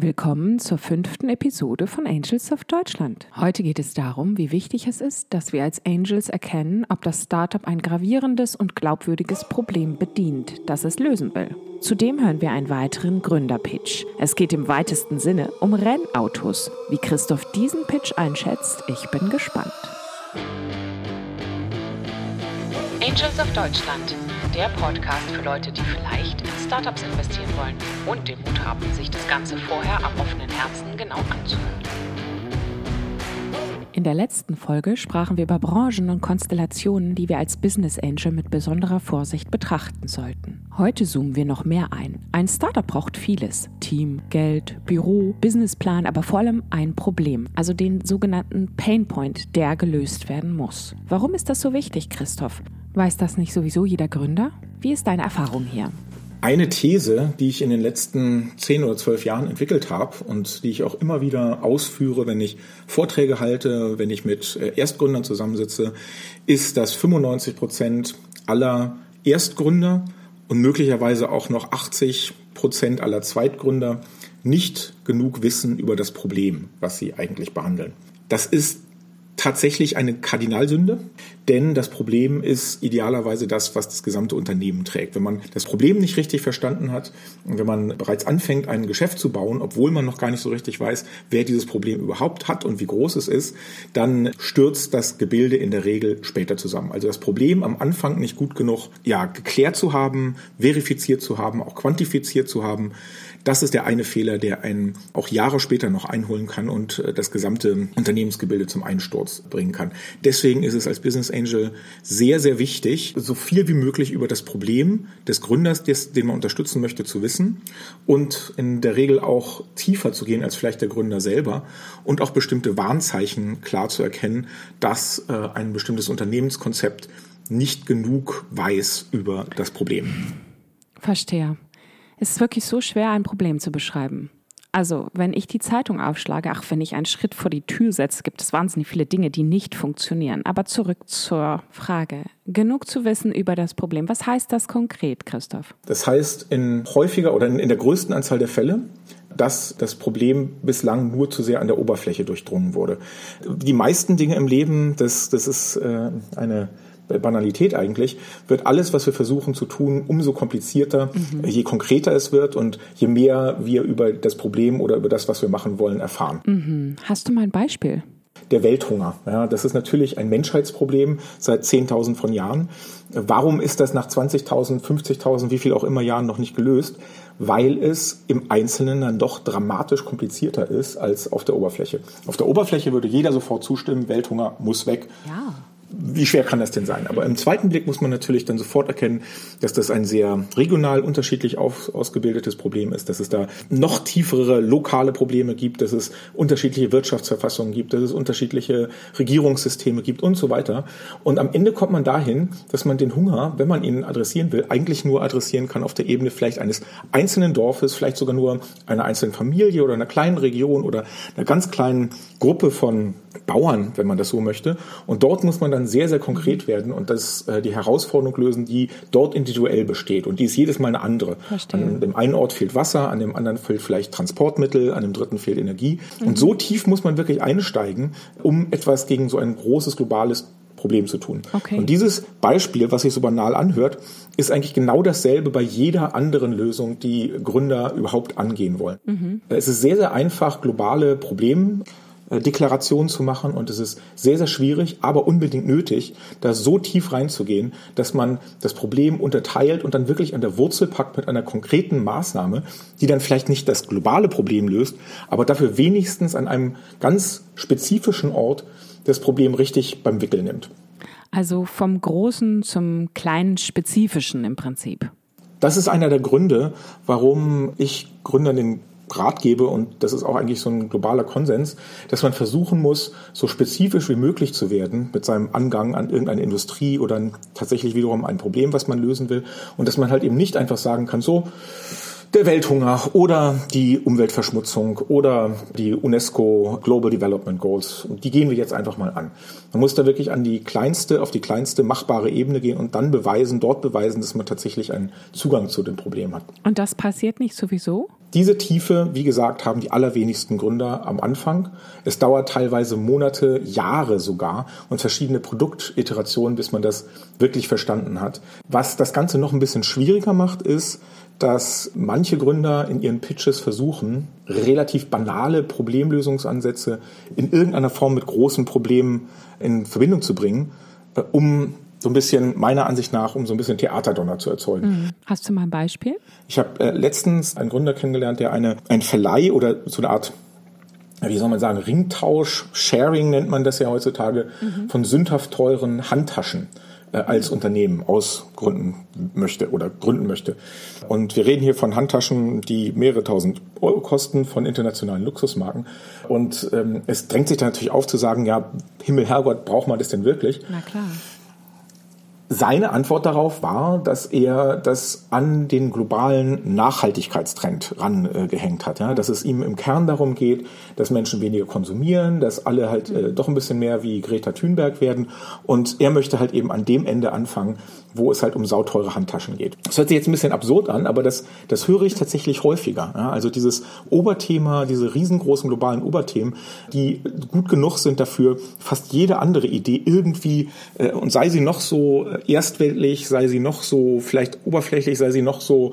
Willkommen zur fünften Episode von Angels of Deutschland. Heute geht es darum, wie wichtig es ist, dass wir als Angels erkennen, ob das Startup ein gravierendes und glaubwürdiges Problem bedient, das es lösen will. Zudem hören wir einen weiteren Gründerpitch. Es geht im weitesten Sinne um Rennautos. Wie Christoph diesen Pitch einschätzt, ich bin gespannt. Angels of Deutschland, der Podcast für Leute, die vielleicht in Startups investieren wollen und den Mut haben, sich das Ganze vorher am offenen Herzen genau anzuhören. In der letzten Folge sprachen wir über Branchen und Konstellationen, die wir als Business Angel mit besonderer Vorsicht betrachten sollten. Heute zoomen wir noch mehr ein. Ein Startup braucht vieles. Team, Geld, Büro, Businessplan, aber vor allem ein Problem, also den sogenannten Painpoint, der gelöst werden muss. Warum ist das so wichtig, Christoph? Weiß das nicht sowieso jeder Gründer? Wie ist deine Erfahrung hier? Eine These, die ich in den letzten zehn oder zwölf Jahren entwickelt habe und die ich auch immer wieder ausführe, wenn ich Vorträge halte, wenn ich mit äh, Erstgründern zusammensitze, ist, dass 95 Prozent aller Erstgründer und möglicherweise auch noch 80 Prozent aller Zweitgründer nicht genug wissen über das Problem, was sie eigentlich behandeln. Das ist tatsächlich eine Kardinalsünde, denn das Problem ist idealerweise das, was das gesamte Unternehmen trägt. Wenn man das Problem nicht richtig verstanden hat und wenn man bereits anfängt, ein Geschäft zu bauen, obwohl man noch gar nicht so richtig weiß, wer dieses Problem überhaupt hat und wie groß es ist, dann stürzt das Gebilde in der Regel später zusammen. Also das Problem am Anfang nicht gut genug ja, geklärt zu haben, verifiziert zu haben, auch quantifiziert zu haben, das ist der eine Fehler, der einen auch Jahre später noch einholen kann und äh, das gesamte Unternehmensgebilde zum Einsturz bringen kann. Deswegen ist es als Business Angel sehr, sehr wichtig, so viel wie möglich über das Problem des Gründers, des, den man unterstützen möchte, zu wissen und in der Regel auch tiefer zu gehen als vielleicht der Gründer selber und auch bestimmte Warnzeichen klar zu erkennen, dass äh, ein bestimmtes Unternehmenskonzept nicht genug weiß über das Problem. Verstehe. Es ist wirklich so schwer, ein Problem zu beschreiben. Also, wenn ich die Zeitung aufschlage, ach, wenn ich einen Schritt vor die Tür setze, gibt es wahnsinnig viele Dinge, die nicht funktionieren. Aber zurück zur Frage. Genug zu wissen über das Problem. Was heißt das konkret, Christoph? Das heißt in häufiger oder in, der größten Anzahl der Fälle, dass das Problem bislang nur zu sehr an der Oberfläche durchdrungen wurde. Die meisten Dinge im Leben, das, das ist äh, eine Banalität eigentlich, wird alles, was wir versuchen zu tun, umso komplizierter, mhm. je konkreter es wird und je mehr wir über das Problem oder über das, was wir machen wollen, erfahren. Mhm. Hast du mal ein Beispiel? Der Welthunger. Ja, das ist natürlich ein Menschheitsproblem seit 10.000 von Jahren. Warum ist das nach 20.000, 50.000, wie viel auch immer Jahren noch nicht gelöst? Weil es im Einzelnen dann doch dramatisch komplizierter ist als auf der Oberfläche. Auf der Oberfläche würde jeder sofort zustimmen, Welthunger muss weg. Ja wie schwer kann das denn sein? Aber im zweiten Blick muss man natürlich dann sofort erkennen, dass das ein sehr regional unterschiedlich auf, ausgebildetes Problem ist, dass es da noch tiefere lokale Probleme gibt, dass es unterschiedliche Wirtschaftsverfassungen gibt, dass es unterschiedliche Regierungssysteme gibt und so weiter. Und am Ende kommt man dahin, dass man den Hunger, wenn man ihn adressieren will, eigentlich nur adressieren kann auf der Ebene vielleicht eines einzelnen Dorfes, vielleicht sogar nur einer einzelnen Familie oder einer kleinen Region oder einer ganz kleinen Gruppe von Bauern, wenn man das so möchte. Und dort muss man dann sehr, sehr konkret werden und das äh, die Herausforderung lösen, die dort individuell besteht. Und die ist jedes Mal eine andere. Verstehe. An dem einen Ort fehlt Wasser, an dem anderen fehlt vielleicht Transportmittel, an dem dritten fehlt Energie. Mhm. Und so tief muss man wirklich einsteigen, um etwas gegen so ein großes globales Problem zu tun. Okay. Und dieses Beispiel, was sich so banal anhört, ist eigentlich genau dasselbe bei jeder anderen Lösung, die Gründer überhaupt angehen wollen. Mhm. Es ist sehr, sehr einfach, globale Probleme Deklaration zu machen und es ist sehr, sehr schwierig, aber unbedingt nötig, da so tief reinzugehen, dass man das Problem unterteilt und dann wirklich an der Wurzel packt mit einer konkreten Maßnahme, die dann vielleicht nicht das globale Problem löst, aber dafür wenigstens an einem ganz spezifischen Ort das Problem richtig beim Wickel nimmt. Also vom Großen zum kleinen Spezifischen im Prinzip. Das ist einer der Gründe, warum ich Gründern den Rat gebe, und das ist auch eigentlich so ein globaler Konsens, dass man versuchen muss, so spezifisch wie möglich zu werden mit seinem Angang an irgendeine Industrie oder tatsächlich wiederum ein Problem, was man lösen will. Und dass man halt eben nicht einfach sagen kann, so, der Welthunger oder die Umweltverschmutzung oder die UNESCO Global Development Goals. Die gehen wir jetzt einfach mal an. Man muss da wirklich an die kleinste, auf die kleinste machbare Ebene gehen und dann beweisen, dort beweisen, dass man tatsächlich einen Zugang zu dem Problem hat. Und das passiert nicht sowieso? Diese Tiefe, wie gesagt, haben die allerwenigsten Gründer am Anfang. Es dauert teilweise Monate, Jahre sogar und verschiedene Produktiterationen, bis man das wirklich verstanden hat. Was das Ganze noch ein bisschen schwieriger macht, ist, dass manche Gründer in ihren Pitches versuchen, relativ banale Problemlösungsansätze in irgendeiner Form mit großen Problemen in Verbindung zu bringen, äh, um so ein bisschen, meiner Ansicht nach, um so ein bisschen Theaterdonner zu erzeugen. Mhm. Hast du mal ein Beispiel? Ich habe äh, letztens einen Gründer kennengelernt, der eine, ein Verleih oder so eine Art wie soll man sagen, Ringtausch, Sharing nennt man das ja heutzutage, mhm. von sündhaft teuren Handtaschen als Unternehmen ausgründen möchte oder gründen möchte. Und wir reden hier von Handtaschen, die mehrere tausend Euro kosten, von internationalen Luxusmarken. Und ähm, es drängt sich da natürlich auf zu sagen, ja, Himmel, Herrgott, braucht man das denn wirklich? Na klar. Seine Antwort darauf war, dass er das an den globalen Nachhaltigkeitstrend rangehängt hat. Ja? Dass es ihm im Kern darum geht, dass Menschen weniger konsumieren, dass alle halt äh, doch ein bisschen mehr wie Greta Thunberg werden. Und er möchte halt eben an dem Ende anfangen, wo es halt um sauteure Handtaschen geht. Das hört sich jetzt ein bisschen absurd an, aber das, das höre ich tatsächlich häufiger. Ja? Also dieses Oberthema, diese riesengroßen globalen Oberthemen, die gut genug sind dafür, fast jede andere Idee irgendwie, äh, und sei sie noch so erstweltlich, sei sie noch so vielleicht oberflächlich, sei sie noch so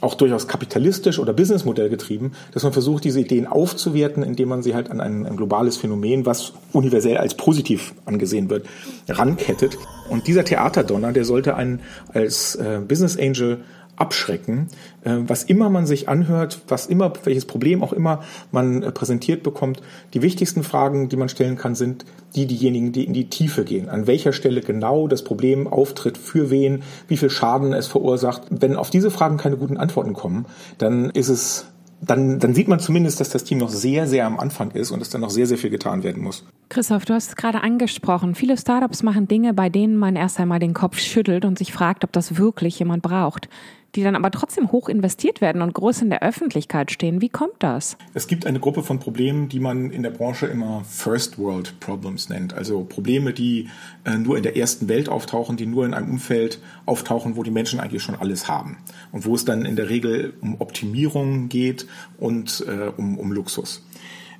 auch durchaus kapitalistisch oder Businessmodell getrieben, dass man versucht, diese Ideen aufzuwerten, indem man sie halt an ein, ein, globales Phänomen, was universell als positiv angesehen wird, rankettet. Und dieser Theaterdonner, der sollte einen als äh, Business Angel abschrecken. Äh, was immer man sich anhört, was immer, welches Problem auch immer man äh, präsentiert bekommt, die wichtigsten Fragen, die man stellen kann, sind die diejenigen, die in die Tiefe gehen. An welcher Stelle genau das Problem auftritt, für wen, wie viel Schaden es verursacht. Wenn auf diese Fragen keine guten Antworten kommen, dann ist es dann, dann sieht man zumindest, dass das Team noch sehr, sehr am Anfang ist und dass da noch sehr, sehr viel getan werden muss. Christoph, du hast es gerade angesprochen. Viele Startups machen Dinge, bei denen man erst einmal den Kopf schüttelt und sich fragt, ob das wirklich jemand braucht die dann aber trotzdem hoch investiert werden und groß in der Öffentlichkeit stehen. Wie kommt das? Es gibt eine Gruppe von Problemen, die man in der Branche immer First World Problems nennt. Also Probleme, die äh, nur in der ersten Welt auftauchen, die nur in einem Umfeld auftauchen, wo die Menschen eigentlich schon alles haben. Und wo es dann in der Regel um Optimierung geht und äh, um, um Luxus.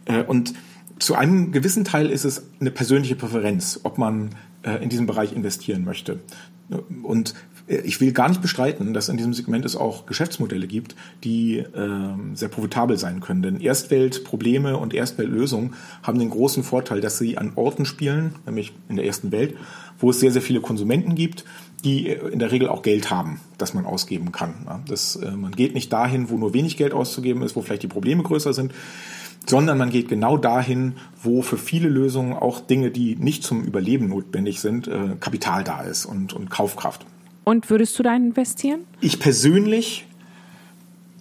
Äh, und zu einem gewissen Teil ist es eine persönliche Präferenz, ob man äh, in diesem Bereich investieren möchte. Und ich will gar nicht bestreiten, dass in diesem Segment es auch Geschäftsmodelle gibt, die äh, sehr profitabel sein können. Denn Erstweltprobleme und Erstweltlösungen haben den großen Vorteil, dass sie an Orten spielen, nämlich in der ersten Welt, wo es sehr, sehr viele Konsumenten gibt, die in der Regel auch Geld haben, das man ausgeben kann. Das, äh, man geht nicht dahin, wo nur wenig Geld auszugeben ist, wo vielleicht die Probleme größer sind, sondern man geht genau dahin, wo für viele Lösungen auch Dinge, die nicht zum Überleben notwendig sind, äh, Kapital da ist und, und Kaufkraft. Und würdest du da investieren? Ich persönlich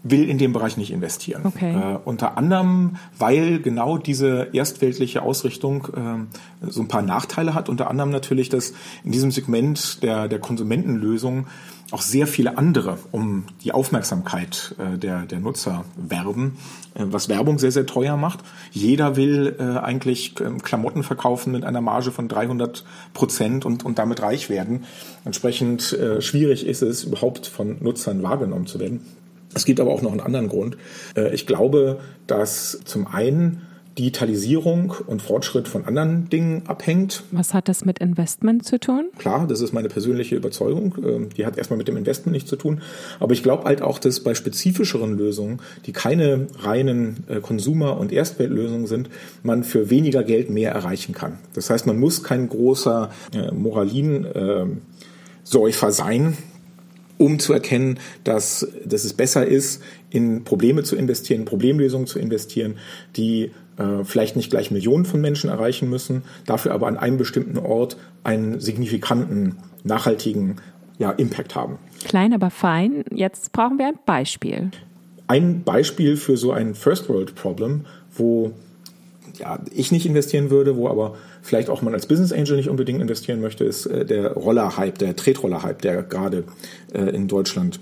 will in dem Bereich nicht investieren. Okay. Äh, unter anderem, weil genau diese erstweltliche Ausrichtung äh, so ein paar Nachteile hat. Unter anderem natürlich, dass in diesem Segment der, der Konsumentenlösung auch sehr viele andere um die Aufmerksamkeit äh, der, der Nutzer werben, äh, was Werbung sehr, sehr teuer macht. Jeder will äh, eigentlich ähm, Klamotten verkaufen mit einer Marge von 300 Prozent und, und damit reich werden. Entsprechend äh, schwierig ist es, überhaupt von Nutzern wahrgenommen zu werden. Es gibt aber auch noch einen anderen Grund. Äh, ich glaube, dass zum einen Digitalisierung und Fortschritt von anderen Dingen abhängt. Was hat das mit Investment zu tun? Klar, das ist meine persönliche Überzeugung. Ähm, die hat erstmal mit dem Investment nichts zu tun. Aber ich glaube halt auch, dass bei spezifischeren Lösungen, die keine reinen äh, Konsumer- und Erstweltlösungen sind, man für weniger Geld mehr erreichen kann. Das heißt, man muss kein großer äh, Moralin-Säufer sein, um zu erkennen, dass, dass es besser ist, in Probleme zu investieren, Problemlösungen zu investieren, die äh, vielleicht nicht gleich Millionen von Menschen erreichen müssen, dafür aber an einem bestimmten Ort einen signifikanten, nachhaltigen ja, Impact haben. Klein, aber fein. Jetzt brauchen wir ein Beispiel. Ein Beispiel für so ein First World Problem, wo ja, ich nicht investieren würde, wo aber vielleicht auch man als Business Angel nicht unbedingt investieren möchte, ist äh, der Roller-Hype, der Tretroller-Hype, der gerade äh, in Deutschland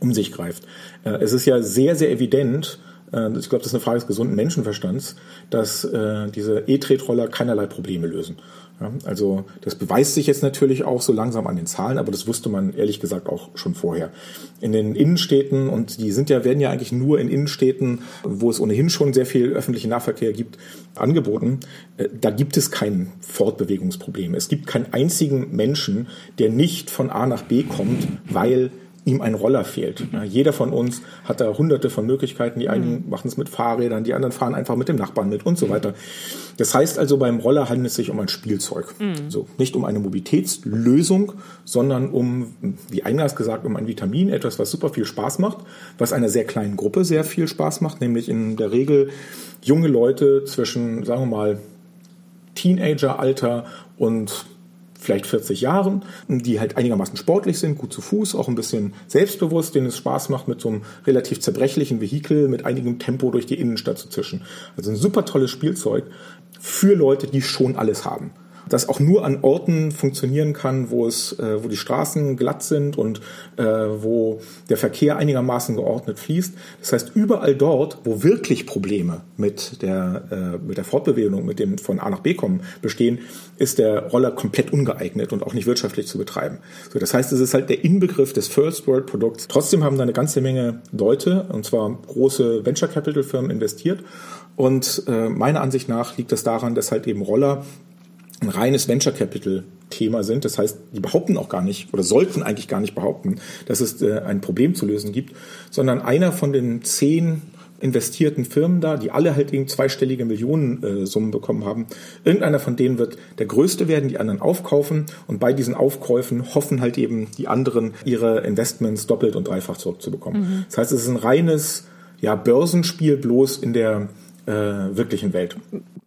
um sich greift. Äh, es ist ja sehr, sehr evident, äh, ich glaube, das ist eine Frage des gesunden Menschenverstands, dass äh, diese E-Tretroller keinerlei Probleme lösen. Ja, also das beweist sich jetzt natürlich auch so langsam an den Zahlen, aber das wusste man ehrlich gesagt auch schon vorher. In den Innenstädten, und die sind ja, werden ja eigentlich nur in Innenstädten, wo es ohnehin schon sehr viel öffentlichen Nahverkehr gibt, angeboten, äh, da gibt es kein Fortbewegungsproblem. Es gibt keinen einzigen Menschen, der nicht von A nach B kommt, weil ihm ein Roller fehlt. Ja, jeder von uns hat da hunderte von Möglichkeiten. Die einen mhm. machen es mit Fahrrädern, die anderen fahren einfach mit dem Nachbarn mit und so weiter. Das heißt also, beim Roller handelt es sich um ein Spielzeug. Mhm. So, nicht um eine Mobilitätslösung, sondern um, wie eingangs gesagt, um ein Vitamin, etwas, was super viel Spaß macht, was einer sehr kleinen Gruppe sehr viel Spaß macht, nämlich in der Regel junge Leute zwischen, sagen wir mal, Teenageralter und vielleicht 40 Jahren, die halt einigermaßen sportlich sind, gut zu Fuß, auch ein bisschen selbstbewusst, denen es Spaß macht, mit so einem relativ zerbrechlichen Vehikel mit einigem Tempo durch die Innenstadt zu zischen. Also ein super tolles Spielzeug für Leute, die schon alles haben das auch nur an Orten funktionieren kann, wo es, äh, wo die Straßen glatt sind und äh, wo der Verkehr einigermaßen geordnet fließt. Das heißt, überall dort, wo wirklich Probleme mit der, äh, mit der Fortbewegung, mit dem von A nach B kommen bestehen, ist der Roller komplett ungeeignet und auch nicht wirtschaftlich zu betreiben. So, das heißt, es ist halt der Inbegriff des First World Produkts. Trotzdem haben da eine ganze Menge Leute, und zwar große Venture Capital Firmen investiert. Und äh, meiner Ansicht nach liegt das daran, dass halt eben Roller ein reines Venture Capital Thema sind. Das heißt, die behaupten auch gar nicht oder sollten eigentlich gar nicht behaupten, dass es äh, ein Problem zu lösen gibt, sondern einer von den zehn investierten Firmen da, die alle halt eben zweistellige Millionensummen äh, bekommen haben. Irgendeiner von denen wird der größte werden, die anderen aufkaufen und bei diesen Aufkäufen hoffen halt eben die anderen ihre Investments doppelt und dreifach zurückzubekommen. Mhm. Das heißt, es ist ein reines ja, Börsenspiel bloß in der äh, wirklichen Welt.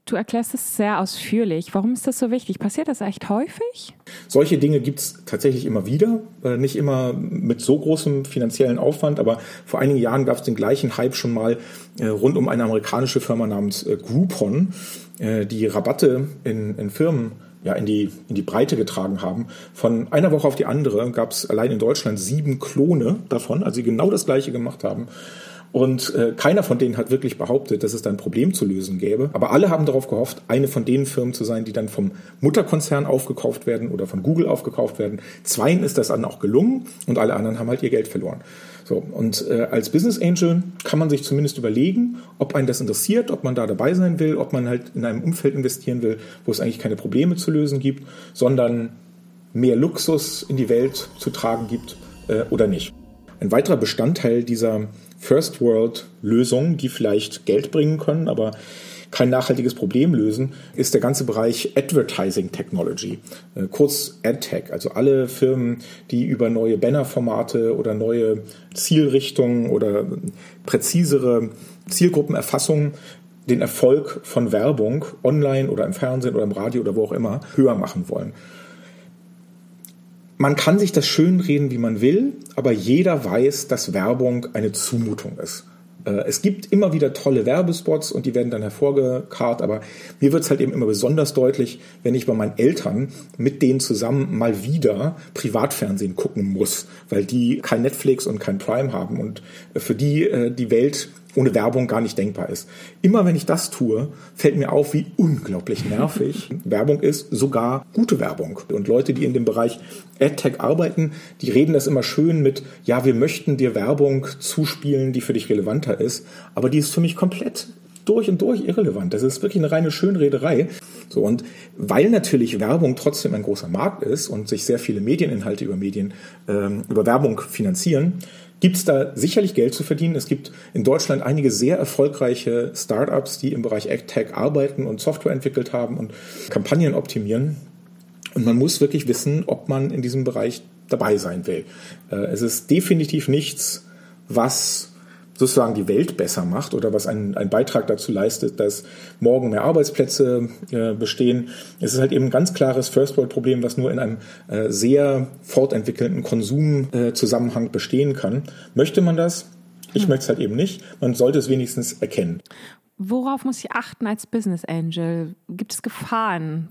Du erklärst es sehr ausführlich. Warum ist das so wichtig? Passiert das echt häufig? Solche Dinge gibt es tatsächlich immer wieder. Äh, nicht immer mit so großem finanziellen Aufwand, aber vor einigen Jahren gab es den gleichen Hype schon mal äh, rund um eine amerikanische Firma namens äh, Groupon, die Rabatte in, in Firmen ja, in, die, in die Breite getragen haben. Von einer Woche auf die andere gab es allein in Deutschland sieben Klone davon, also die genau das gleiche gemacht haben. Und äh, keiner von denen hat wirklich behauptet, dass es da ein Problem zu lösen gäbe. Aber alle haben darauf gehofft, eine von den Firmen zu sein, die dann vom Mutterkonzern aufgekauft werden oder von Google aufgekauft werden. Zweien ist das dann auch gelungen und alle anderen haben halt ihr Geld verloren. So, und äh, als Business Angel kann man sich zumindest überlegen, ob einen das interessiert, ob man da dabei sein will, ob man halt in einem Umfeld investieren will, wo es eigentlich keine Probleme zu lösen gibt, sondern mehr Luxus in die Welt zu tragen gibt äh, oder nicht. Ein weiterer Bestandteil dieser First World Lösungen, die vielleicht Geld bringen können, aber kein nachhaltiges Problem lösen, ist der ganze Bereich Advertising Technology, äh, kurz AdTech. Also alle Firmen, die über neue Bannerformate oder neue Zielrichtungen oder präzisere Zielgruppenerfassung den Erfolg von Werbung online oder im Fernsehen oder im Radio oder wo auch immer höher machen wollen man kann sich das schönreden, wie man will, aber jeder weiß, dass Werbung eine Zumutung ist. Äh, es gibt immer wieder tolle Werbespots und die werden dann hervorgekarrt, aber mir wird es halt eben immer besonders deutlich, wenn ich bei meinen Eltern mit denen zusammen mal wieder Privatfernsehen gucken muss, weil die kein Netflix und kein Prime haben und für die äh, die Welt ohne Werbung gar nicht denkbar ist. Immer wenn ich das tue, fällt mir auf, wie unglaublich nervig Werbung ist, sogar gute Werbung. Und Leute, die in dem Bereich AdTech arbeiten, die reden das immer schön mit, ja, wir möchten dir Werbung zuspielen, die für dich relevanter ist, aber die ist für mich komplett durch und durch irrelevant. Das ist wirklich eine reine Schönrederei. So, und weil natürlich Werbung trotzdem ein großer Markt ist und sich sehr viele Medieninhalte über Medien, ähm, über Werbung finanzieren, gibt es da sicherlich Geld zu verdienen. Es gibt in Deutschland einige sehr erfolgreiche Startups, die im Bereich AgTech arbeiten und Software entwickelt haben und Kampagnen optimieren. Und man muss wirklich wissen, ob man in diesem Bereich dabei sein will. Äh, es ist definitiv nichts, was sozusagen die Welt besser macht oder was einen, einen Beitrag dazu leistet, dass morgen mehr Arbeitsplätze äh, bestehen. Es ist halt eben ein ganz klares First-World-Problem, was nur in einem äh, sehr fortentwickelten Konsumzusammenhang äh, bestehen kann. Möchte man das? Ich hm. möchte es halt eben nicht. Man sollte es wenigstens erkennen. Worauf muss ich achten als Business Angel? Gibt es Gefahren?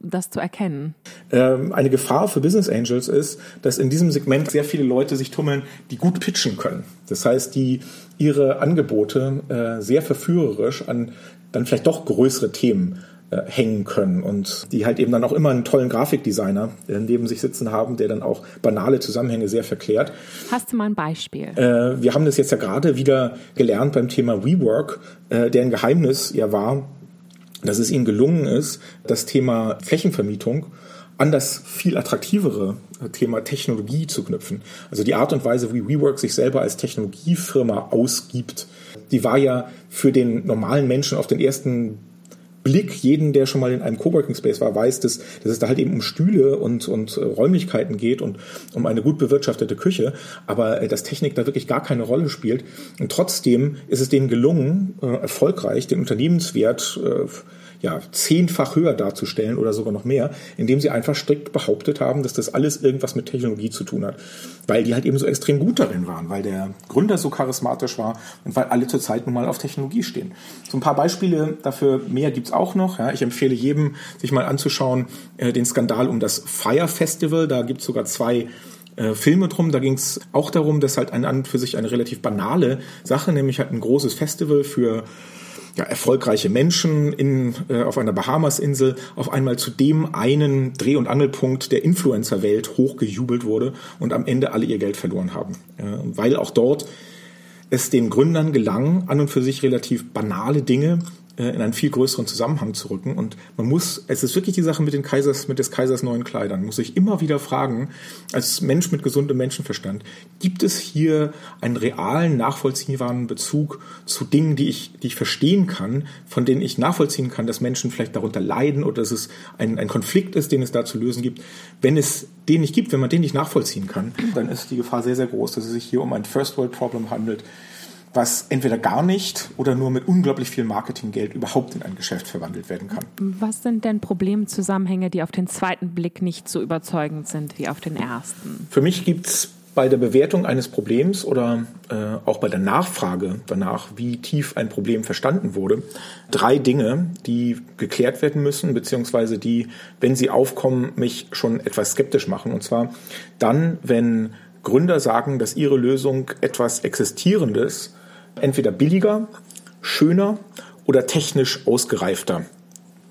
Das zu erkennen? Ähm, eine Gefahr für Business Angels ist, dass in diesem Segment sehr viele Leute sich tummeln, die gut pitchen können. Das heißt, die ihre Angebote äh, sehr verführerisch an dann vielleicht doch größere Themen äh, hängen können und die halt eben dann auch immer einen tollen Grafikdesigner äh, neben sich sitzen haben, der dann auch banale Zusammenhänge sehr verklärt. Hast du mal ein Beispiel? Äh, wir haben das jetzt ja gerade wieder gelernt beim Thema WeWork, deren Geheimnis ja war, dass es ihnen gelungen ist, das Thema Flächenvermietung an das viel attraktivere Thema Technologie zu knüpfen. Also die Art und Weise, wie WeWork sich selber als Technologiefirma ausgibt, die war ja für den normalen Menschen auf den ersten Blick, jeden, der schon mal in einem Coworking Space war, weiß, dass, dass es da halt eben um Stühle und, und äh, Räumlichkeiten geht und um eine gut bewirtschaftete Küche, aber äh, dass Technik da wirklich gar keine Rolle spielt. Und trotzdem ist es denen gelungen, äh, erfolgreich den Unternehmenswert äh, ja, zehnfach höher darzustellen oder sogar noch mehr, indem sie einfach strikt behauptet haben, dass das alles irgendwas mit Technologie zu tun hat. Weil die halt eben so extrem gut darin waren, weil der Gründer so charismatisch war und weil alle zurzeit nun mal auf Technologie stehen. So ein paar Beispiele dafür, mehr gibt's auch noch. Ja, ich empfehle jedem, sich mal anzuschauen, äh, den Skandal um das Fire Festival. Da gibt's sogar zwei äh, Filme drum. Da ging es auch darum, dass halt an und für sich eine relativ banale Sache, nämlich halt ein großes Festival für ja, erfolgreiche Menschen in, äh, auf einer Bahamasinsel auf einmal zu dem einen Dreh- und Angelpunkt der Influencer-Welt hochgejubelt wurde und am Ende alle ihr Geld verloren haben. Äh, weil auch dort es den Gründern gelang, an und für sich relativ banale Dinge äh, in einen viel größeren Zusammenhang zu rücken. Und man muss, es ist wirklich die Sache mit den Kaisers, mit des Kaisers neuen Kleidern, muss ich immer wieder fragen, als Mensch mit gesundem Menschenverstand, gibt es hier einen realen, nachvollziehbaren Bezug zu Dingen, die ich, die ich verstehen kann, von denen ich nachvollziehen kann, dass Menschen vielleicht darunter leiden oder dass es ein, ein Konflikt ist, den es da zu lösen gibt. Wenn es den nicht gibt, wenn man den nicht nachvollziehen kann, dann ist die Gefahr sehr, sehr groß, dass es sich hier um ein First World Problem handelt, was entweder gar nicht oder nur mit unglaublich viel Marketinggeld überhaupt in ein Geschäft verwandelt werden kann. Was sind denn Problemzusammenhänge, die auf den zweiten Blick nicht so überzeugend sind wie auf den ersten? Für mich gibt es bei der Bewertung eines Problems oder äh, auch bei der Nachfrage danach, wie tief ein Problem verstanden wurde, drei Dinge, die geklärt werden müssen, beziehungsweise die, wenn sie aufkommen, mich schon etwas skeptisch machen. Und zwar dann, wenn Gründer sagen, dass ihre Lösung etwas Existierendes entweder billiger, schöner oder technisch ausgereifter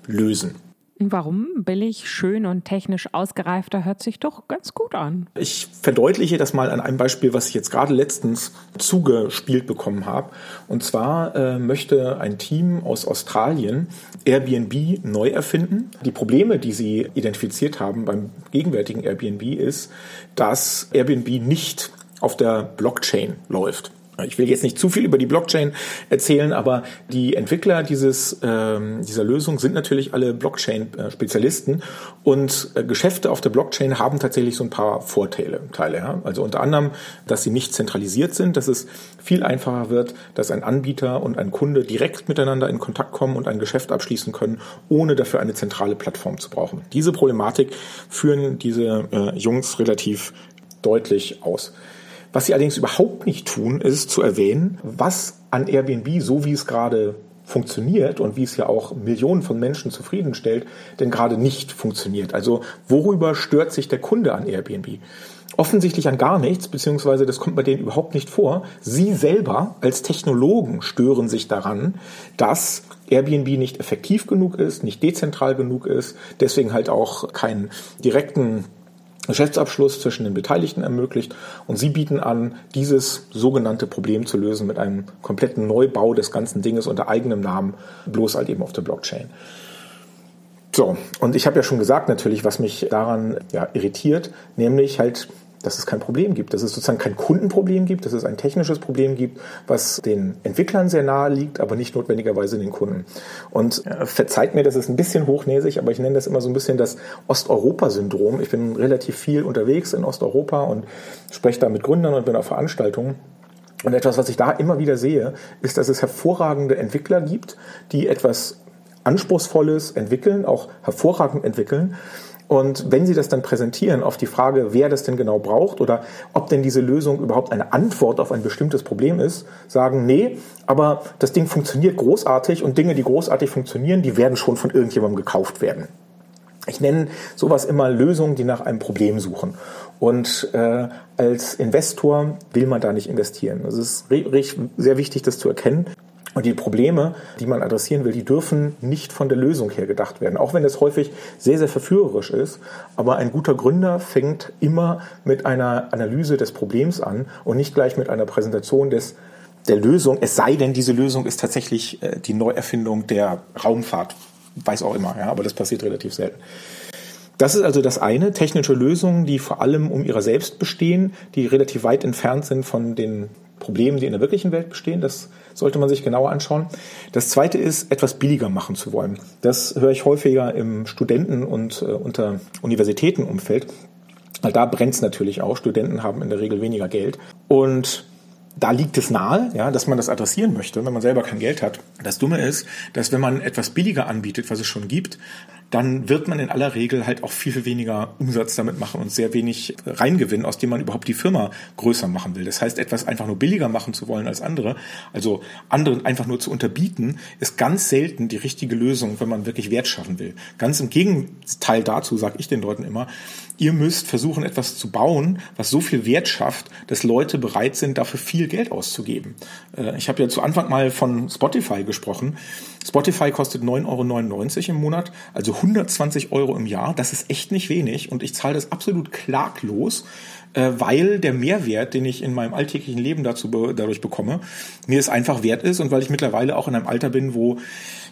lösen. Warum? Billig, schön und technisch ausgereifter hört sich doch ganz gut an. Ich verdeutliche das mal an einem Beispiel, was ich jetzt gerade letztens zugespielt bekommen habe. Und zwar äh, möchte ein Team aus Australien Airbnb neu erfinden. Die Probleme, die sie identifiziert haben beim gegenwärtigen Airbnb, ist, dass Airbnb nicht auf der Blockchain läuft. Ich will jetzt nicht zu viel über die Blockchain erzählen, aber die Entwickler dieses, ähm, dieser Lösung sind natürlich alle Blockchain-Spezialisten und äh, Geschäfte auf der Blockchain haben tatsächlich so ein paar Vorteile. Teile, ja? Also unter anderem, dass sie nicht zentralisiert sind, dass es viel einfacher wird, dass ein Anbieter und ein Kunde direkt miteinander in Kontakt kommen und ein Geschäft abschließen können, ohne dafür eine zentrale Plattform zu brauchen. Diese Problematik führen diese äh, Jungs relativ deutlich aus. Was sie allerdings überhaupt nicht tun, ist zu erwähnen, was an Airbnb, so wie es gerade funktioniert und wie es ja auch Millionen von Menschen zufriedenstellt, denn gerade nicht funktioniert. Also worüber stört sich der Kunde an Airbnb? Offensichtlich an gar nichts, beziehungsweise das kommt bei denen überhaupt nicht vor. Sie selber als Technologen stören sich daran, dass Airbnb nicht effektiv genug ist, nicht dezentral genug ist, deswegen halt auch keinen direkten Geschäftsabschluss zwischen den Beteiligten ermöglicht und sie bieten an, dieses sogenannte Problem zu lösen mit einem kompletten Neubau des ganzen Dinges unter eigenem Namen, bloß halt eben auf der Blockchain. So, und ich habe ja schon gesagt natürlich, was mich daran ja, irritiert, nämlich halt dass es kein Problem gibt, dass es sozusagen kein Kundenproblem gibt, dass es ein technisches Problem gibt, was den Entwicklern sehr nahe liegt, aber nicht notwendigerweise den Kunden. Und äh, verzeiht mir, das ist ein bisschen hochnäsig, aber ich nenne das immer so ein bisschen das Osteuropa-Syndrom. Ich bin relativ viel unterwegs in Osteuropa und spreche da mit Gründern und bin auf Veranstaltungen. Und etwas, was ich da immer wieder sehe, ist, dass es hervorragende Entwickler gibt, die etwas Anspruchsvolles entwickeln, auch hervorragend entwickeln und wenn Sie das dann präsentieren auf die Frage, wer das denn genau braucht oder ob denn diese Lösung überhaupt eine Antwort auf ein bestimmtes Problem ist, sagen, nee, aber das Ding funktioniert großartig und Dinge, die großartig funktionieren, die werden schon von irgendjemandem gekauft werden. Ich nenne sowas immer Lösungen, die nach einem Problem suchen. Und äh, als Investor will man da nicht investieren. Es ist sehr wichtig, das zu erkennen. Und die Probleme, die man adressieren will, die dürfen nicht von der Lösung her gedacht werden. Auch wenn es häufig sehr, sehr verführerisch ist. Aber ein guter Gründer fängt immer mit einer Analyse des Problems an und nicht gleich mit einer Präsentation des der Lösung, es sei denn, diese Lösung ist tatsächlich äh, die Neuerfindung der Raumfahrt, weiß auch immer, ja, aber das passiert relativ selten. Das ist also das eine, technische Lösungen, die vor allem um ihrer selbst bestehen, die relativ weit entfernt sind von den Problemen, die in der wirklichen Welt bestehen. Das sollte man sich genauer anschauen. Das zweite ist, etwas billiger machen zu wollen. Das höre ich häufiger im Studenten- und äh, unter Universitätenumfeld. Weil da brennt es natürlich auch. Studenten haben in der Regel weniger Geld. Und da liegt es nahe, ja, dass man das adressieren möchte, wenn man selber kein Geld hat. Das Dumme ist, dass wenn man etwas billiger anbietet, was es schon gibt, dann wird man in aller Regel halt auch viel, viel weniger Umsatz damit machen und sehr wenig reingewinnen, aus dem man überhaupt die Firma größer machen will. Das heißt, etwas einfach nur billiger machen zu wollen als andere, also anderen einfach nur zu unterbieten, ist ganz selten die richtige Lösung, wenn man wirklich Wert schaffen will. Ganz im Gegenteil dazu sage ich den Leuten immer, ihr müsst versuchen, etwas zu bauen, was so viel Wert schafft, dass Leute bereit sind, dafür viel Geld auszugeben. Äh, ich habe ja zu Anfang mal von Spotify gesprochen. Spotify kostet 9,99 Euro im Monat, also 120 Euro im Jahr. Das ist echt nicht wenig und ich zahle das absolut klaglos, äh, weil der Mehrwert, den ich in meinem alltäglichen Leben dazu dadurch bekomme, mir es einfach wert ist und weil ich mittlerweile auch in einem Alter bin, wo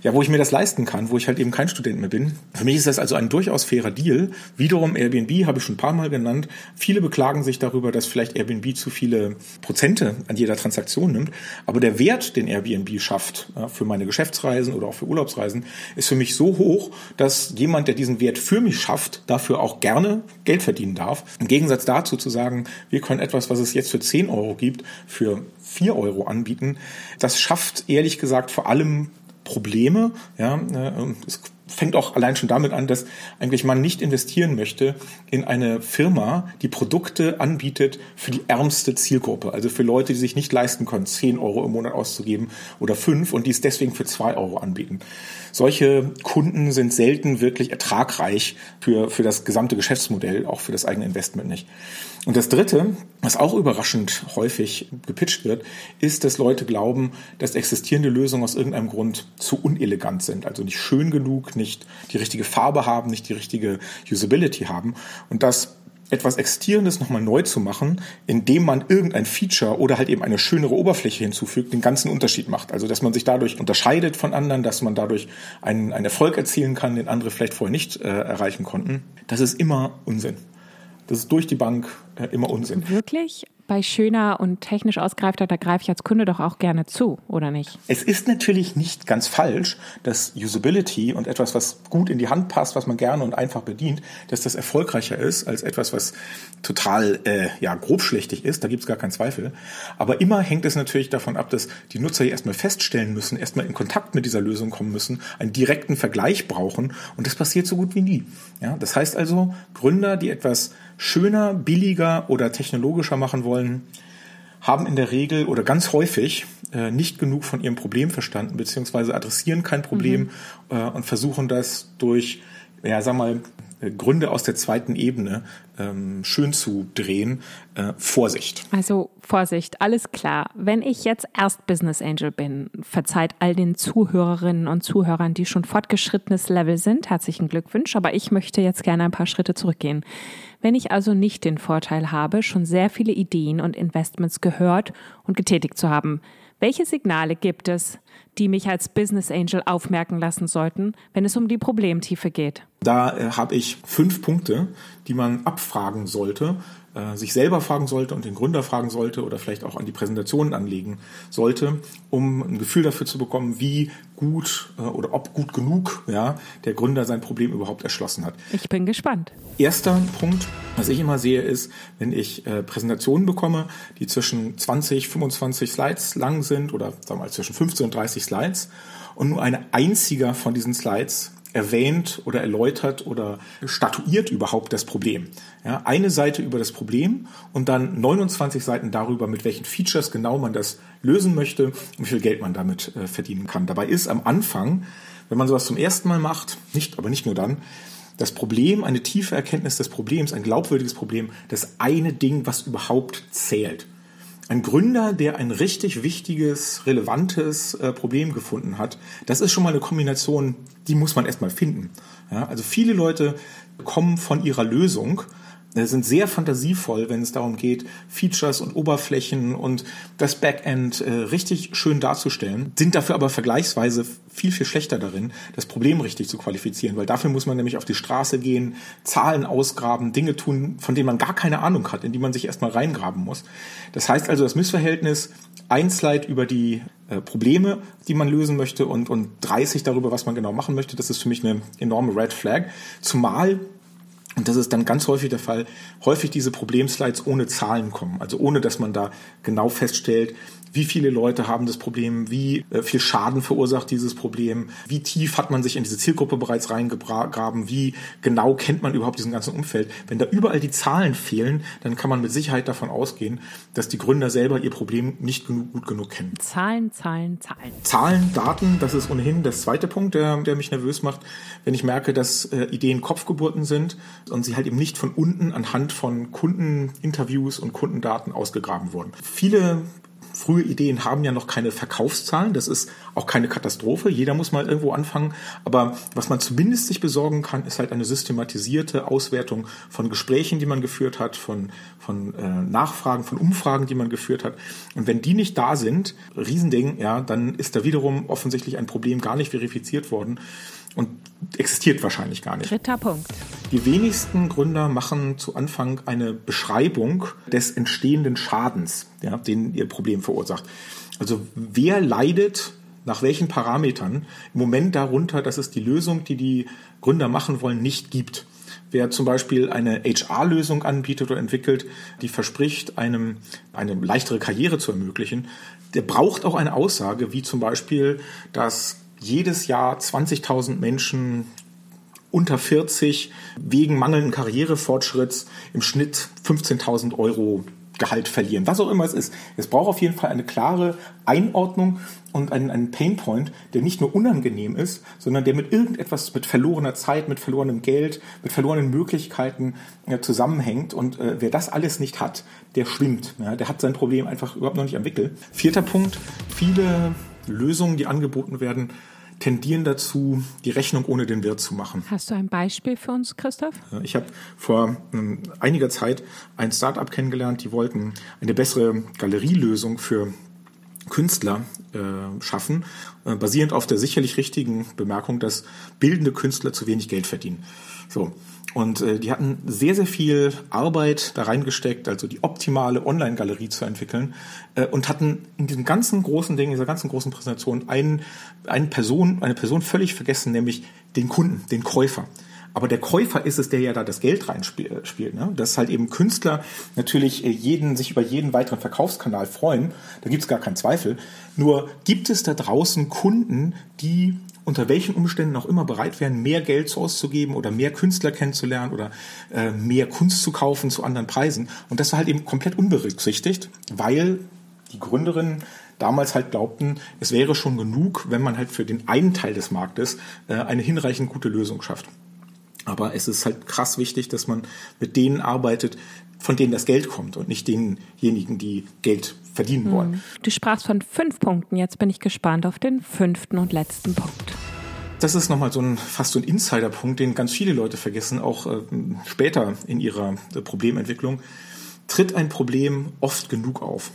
ja, wo ich mir das leisten kann, wo ich halt eben kein Student mehr bin. Für mich ist das also ein durchaus fairer Deal. Wiederum Airbnb habe ich schon ein paar Mal genannt. Viele beklagen sich darüber, dass vielleicht Airbnb zu viele Prozente an jeder Transaktion nimmt. Aber der Wert, den Airbnb schafft ja, für meine Geschäftsreisen oder auch für Urlaubsreisen, ist für mich so hoch, dass jemand, der diesen Wert für mich schafft, dafür auch gerne Geld verdienen darf. Im Gegensatz dazu zu sagen, wir können etwas, was es jetzt für 10 Euro gibt, für 4 Euro anbieten. Das schafft ehrlich gesagt vor allem Probleme. Ja, äh, es fängt auch allein schon damit an, dass eigentlich man nicht investieren möchte in eine Firma, die Produkte anbietet für die ärmste Zielgruppe, also für Leute, die sich nicht leisten können, 10 Euro im Monat auszugeben oder 5 und die es deswegen für 2 Euro anbieten. Solche Kunden sind selten wirklich ertragreich für, für das gesamte Geschäftsmodell, auch für das eigene Investment nicht. Und das Dritte, was auch überraschend häufig gepitcht wird, ist, dass Leute glauben, dass existierende Lösungen aus irgendeinem Grund zu unelegant sind, also nicht schön genug, nicht die richtige Farbe haben, nicht die richtige Usability haben und dass etwas Existierendes nochmal neu zu machen, indem man irgendein Feature oder halt eben eine schönere Oberfläche hinzufügt, den ganzen Unterschied macht. Also dass man sich dadurch unterscheidet von anderen, dass man dadurch einen, einen Erfolg erzielen kann, den andere vielleicht vorher nicht äh, erreichen konnten. Das ist immer Unsinn. Das ist durch die Bank äh, immer Unsinn. Wirklich? bei schöner und technisch ausgereifter, da greife ich als Kunde doch auch gerne zu, oder nicht? Es ist natürlich nicht ganz falsch, dass Usability und etwas, was gut in die Hand passt, was man gerne und einfach bedient, dass das erfolgreicher ist als etwas, was total äh, ja, grobschlächtig ist. Da gibt es gar keinen Zweifel. Aber immer hängt es natürlich davon ab, dass die Nutzer hier erstmal feststellen müssen, erstmal in Kontakt mit dieser Lösung kommen müssen, einen direkten Vergleich brauchen. Und das passiert so gut wie nie. Ja, das heißt also, Gründer, die etwas schöner, billiger oder technologischer machen wollen, haben in der Regel oder ganz häufig äh, nicht genug von ihrem Problem verstanden, beziehungsweise adressieren kein Problem mhm. äh, und versuchen das durch, ja, sag mal, Gründe aus der zweiten Ebene ähm, schön zu drehen. Äh, Vorsicht. Also Vorsicht, alles klar. Wenn ich jetzt erst Business Angel bin, verzeiht all den Zuhörerinnen und Zuhörern, die schon fortgeschrittenes Level sind, herzlichen Glückwunsch, aber ich möchte jetzt gerne ein paar Schritte zurückgehen. Wenn ich also nicht den Vorteil habe, schon sehr viele Ideen und Investments gehört und getätigt zu haben, welche Signale gibt es, die mich als Business Angel aufmerken lassen sollten, wenn es um die Problemtiefe geht? Da äh, habe ich fünf Punkte, die man abfragen sollte, äh, sich selber fragen sollte und den Gründer fragen sollte oder vielleicht auch an die Präsentationen anlegen sollte, um ein Gefühl dafür zu bekommen, wie gut äh, oder ob gut genug ja, der Gründer sein Problem überhaupt erschlossen hat. Ich bin gespannt. Erster Punkt, was ich immer sehe, ist, wenn ich äh, Präsentationen bekomme, die zwischen 20, 25 Slides lang sind oder sagen wir mal zwischen 15 und 30 Slides und nur eine einziger von diesen Slides erwähnt oder erläutert oder statuiert überhaupt das Problem. Ja, eine Seite über das Problem und dann 29 Seiten darüber, mit welchen Features genau man das lösen möchte und wie viel Geld man damit äh, verdienen kann. Dabei ist am Anfang, wenn man sowas zum ersten Mal macht, nicht, aber nicht nur dann, das Problem, eine tiefe Erkenntnis des Problems, ein glaubwürdiges Problem, das eine Ding, was überhaupt zählt. Ein Gründer, der ein richtig wichtiges, relevantes äh, Problem gefunden hat, das ist schon mal eine Kombination, die muss man erstmal finden. Ja, also viele Leute kommen von ihrer Lösung äh, sind sehr fantasievoll, wenn es darum geht, Features und Oberflächen und das Backend äh, richtig schön darzustellen, sind dafür aber vergleichsweise viel, viel schlechter darin, das Problem richtig zu qualifizieren, weil dafür muss man nämlich auf die Straße gehen, Zahlen ausgraben, Dinge tun, von denen man gar keine Ahnung hat, in die man sich erstmal reingraben muss. Das heißt also, das Missverhältnis ein Slide über die äh, Probleme, die man lösen möchte und, und 30 darüber, was man genau machen möchte, das ist für mich eine enorme Red Flag. Zumal und das ist dann ganz häufig der Fall, häufig diese Problemslides ohne Zahlen kommen, also ohne dass man da genau feststellt, wie viele Leute haben das Problem, wie äh, viel Schaden verursacht dieses Problem, wie tief hat man sich in diese Zielgruppe bereits reingegraben, wie genau kennt man überhaupt diesen ganzen Umfeld. Wenn da überall die Zahlen fehlen, dann kann man mit Sicherheit davon ausgehen, dass die Gründer selber ihr Problem nicht genug, gut genug kennen. Zahlen, Zahlen, Zahlen. Zahlen, Daten, das ist ohnehin das zweite Punkt, der, der mich nervös macht, wenn ich merke, dass äh, Ideen Kopfgeburten sind und sie halt eben nicht von unten anhand von Kundeninterviews und Kundendaten ausgegraben wurden. Viele frühe Ideen haben ja noch keine Verkaufszahlen. Das ist auch keine Katastrophe. Jeder muss mal irgendwo anfangen. Aber was man zumindest sich besorgen kann, ist halt eine systematisierte Auswertung von Gesprächen, die man geführt hat, von, von äh, Nachfragen, von Umfragen, die man geführt hat. Und wenn die nicht da sind, Riesending, ja, dann ist da wiederum offensichtlich ein Problem gar nicht verifiziert worden und existiert wahrscheinlich gar nicht. Dritter Punkt. Die wenigsten Gründer machen zu Anfang eine Beschreibung des entstehenden Schadens, ja, den ihr Problem verursacht. Also wer leidet nach welchen Parametern im Moment darunter, dass es die Lösung, die die Gründer machen wollen, nicht gibt. Wer zum Beispiel eine HR-Lösung anbietet oder entwickelt, die verspricht, einem eine leichtere Karriere zu ermöglichen, der braucht auch eine Aussage, wie zum Beispiel, dass jedes Jahr 20.000 Menschen unter 40 wegen mangelnden Karrierefortschritts im Schnitt 15.000 Euro Gehalt verlieren, was auch immer es ist. Es braucht auf jeden Fall eine klare Einordnung und einen, einen Painpoint, der nicht nur unangenehm ist, sondern der mit irgendetwas, mit verlorener Zeit, mit verlorenem Geld, mit verlorenen Möglichkeiten ja, zusammenhängt. Und äh, wer das alles nicht hat, der schwimmt. Ja, der hat sein Problem einfach überhaupt noch nicht am Wickel. Vierter Punkt, viele Lösungen, die angeboten werden, tendieren dazu, die Rechnung ohne den Wirt zu machen. Hast du ein Beispiel für uns, Christoph? Ich habe vor ähm, einiger Zeit ein Startup kennengelernt, die wollten eine bessere Galerielösung für Künstler äh, schaffen, äh, basierend auf der sicherlich richtigen Bemerkung, dass bildende Künstler zu wenig Geld verdienen. So. Und äh, die hatten sehr, sehr viel Arbeit da reingesteckt, also die optimale Online-Galerie zu entwickeln äh, und hatten in diesem ganzen großen Ding, dieser ganzen großen Präsentation einen, eine Person, eine Person völlig vergessen, nämlich den Kunden, den Käufer. Aber der Käufer ist es, der ja da das Geld reinspielt. Ne? Dass halt eben Künstler natürlich äh, jeden, sich über jeden weiteren Verkaufskanal freuen. Da gibt es gar keinen Zweifel. Nur gibt es da draußen Kunden, die unter welchen Umständen auch immer bereit wären, mehr Geld auszugeben oder mehr Künstler kennenzulernen oder äh, mehr Kunst zu kaufen zu anderen Preisen. Und das war halt eben komplett unberücksichtigt, weil die Gründerinnen damals halt glaubten, es wäre schon genug, wenn man halt für den einen Teil des Marktes äh, eine hinreichend gute Lösung schafft. Aber es ist halt krass wichtig, dass man mit denen arbeitet, von denen das Geld kommt und nicht denjenigen, die Geld verdienen wollen. Hm. Du sprachst von fünf Punkten. Jetzt bin ich gespannt auf den fünften und letzten Punkt. Das ist nochmal so ein fast so ein Insider-Punkt, den ganz viele Leute vergessen, auch äh, später in ihrer äh, Problementwicklung. Tritt ein Problem oft genug auf.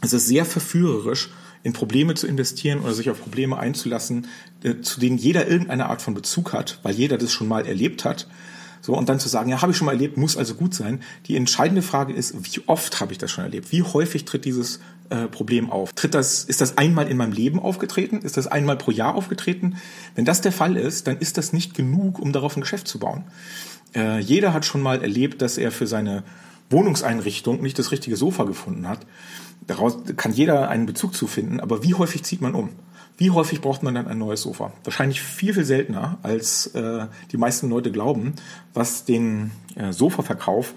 Es ist sehr verführerisch, in Probleme zu investieren oder sich auf Probleme einzulassen, äh, zu denen jeder irgendeine Art von Bezug hat, weil jeder das schon mal erlebt hat so, und dann zu sagen, ja, habe ich schon mal erlebt, muss also gut sein. Die entscheidende Frage ist, wie oft habe ich das schon erlebt? Wie häufig tritt dieses äh, Problem auf? Tritt das, ist das einmal in meinem Leben aufgetreten? Ist das einmal pro Jahr aufgetreten? Wenn das der Fall ist, dann ist das nicht genug, um darauf ein Geschäft zu bauen. Äh, jeder hat schon mal erlebt, dass er für seine Wohnungseinrichtung nicht das richtige Sofa gefunden hat. Daraus kann jeder einen Bezug zu finden, aber wie häufig zieht man um? Wie häufig braucht man dann ein neues Sofa? Wahrscheinlich viel, viel seltener, als äh, die meisten Leute glauben, was den äh, Sofaverkauf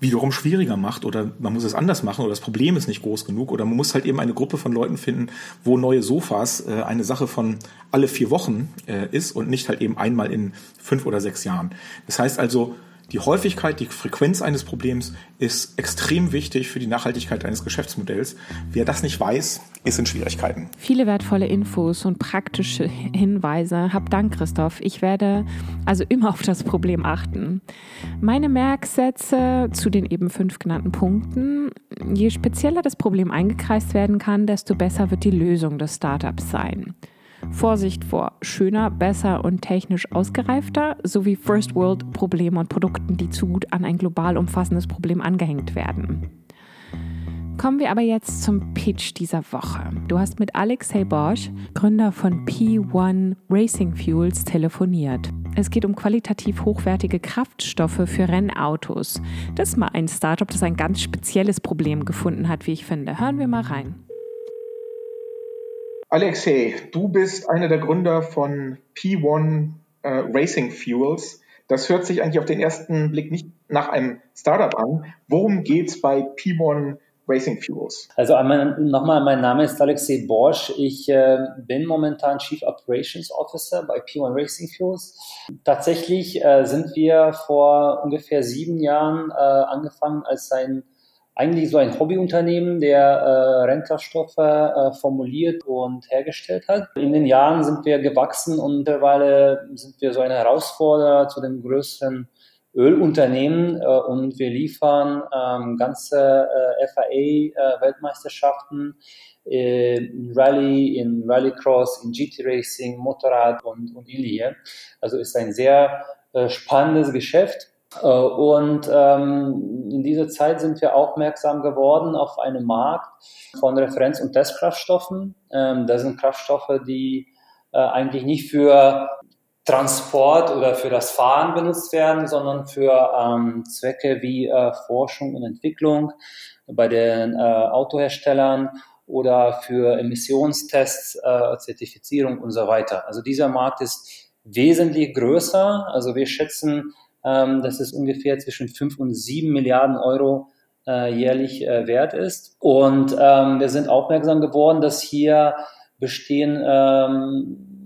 wiederum schwieriger macht oder man muss es anders machen oder das Problem ist nicht groß genug oder man muss halt eben eine Gruppe von Leuten finden, wo neue Sofas äh, eine Sache von alle vier Wochen äh, ist und nicht halt eben einmal in fünf oder sechs Jahren. Das heißt also, die Häufigkeit, die Frequenz eines Problems ist extrem wichtig für die Nachhaltigkeit eines Geschäftsmodells. Wer das nicht weiß, ist in Schwierigkeiten. Viele wertvolle Infos und praktische Hinweise. Hab Dank, Christoph. Ich werde also immer auf das Problem achten. Meine Merksätze zu den eben fünf genannten Punkten. Je spezieller das Problem eingekreist werden kann, desto besser wird die Lösung des Startups sein. Vorsicht vor schöner, besser und technisch ausgereifter sowie First World Problemen und Produkten, die zu gut an ein global umfassendes Problem angehängt werden. Kommen wir aber jetzt zum Pitch dieser Woche. Du hast mit Alexei Bosch, Gründer von P1 Racing Fuels, telefoniert. Es geht um qualitativ hochwertige Kraftstoffe für Rennautos. Das ist mal ein Startup, das ein ganz spezielles Problem gefunden hat, wie ich finde. Hören wir mal rein. Alexei, du bist einer der Gründer von P1 äh, Racing Fuels. Das hört sich eigentlich auf den ersten Blick nicht nach einem Startup an. Worum geht's bei P1 Racing Fuels? Also nochmal, mein Name ist Alexei Borsch. Ich äh, bin momentan Chief Operations Officer bei P1 Racing Fuels. Tatsächlich äh, sind wir vor ungefähr sieben Jahren äh, angefangen als ein eigentlich so ein Hobbyunternehmen, der äh, Rennkraftstoffe äh, formuliert und hergestellt hat. In den Jahren sind wir gewachsen und mittlerweile sind wir so ein Herausforderer zu den größeren Ölunternehmen äh, und wir liefern ähm, ganze äh, FIA-Weltmeisterschaften äh, in Rallye, in Rallycross, in GT Racing, Motorrad und, und ähnliche. Also ist ein sehr äh, spannendes Geschäft. Äh, und ähm, in dieser Zeit sind wir aufmerksam geworden auf einen Markt von Referenz- und Testkraftstoffen. Ähm, das sind Kraftstoffe, die äh, eigentlich nicht für Transport oder für das Fahren benutzt werden, sondern für ähm, Zwecke wie äh, Forschung und Entwicklung bei den äh, Autoherstellern oder für Emissionstests, äh, Zertifizierung und so weiter. Also dieser Markt ist wesentlich größer. Also wir schätzen ähm, dass es ungefähr zwischen 5 und 7 Milliarden Euro äh, jährlich äh, wert ist. Und ähm, wir sind aufmerksam geworden, dass hier bestehen ähm,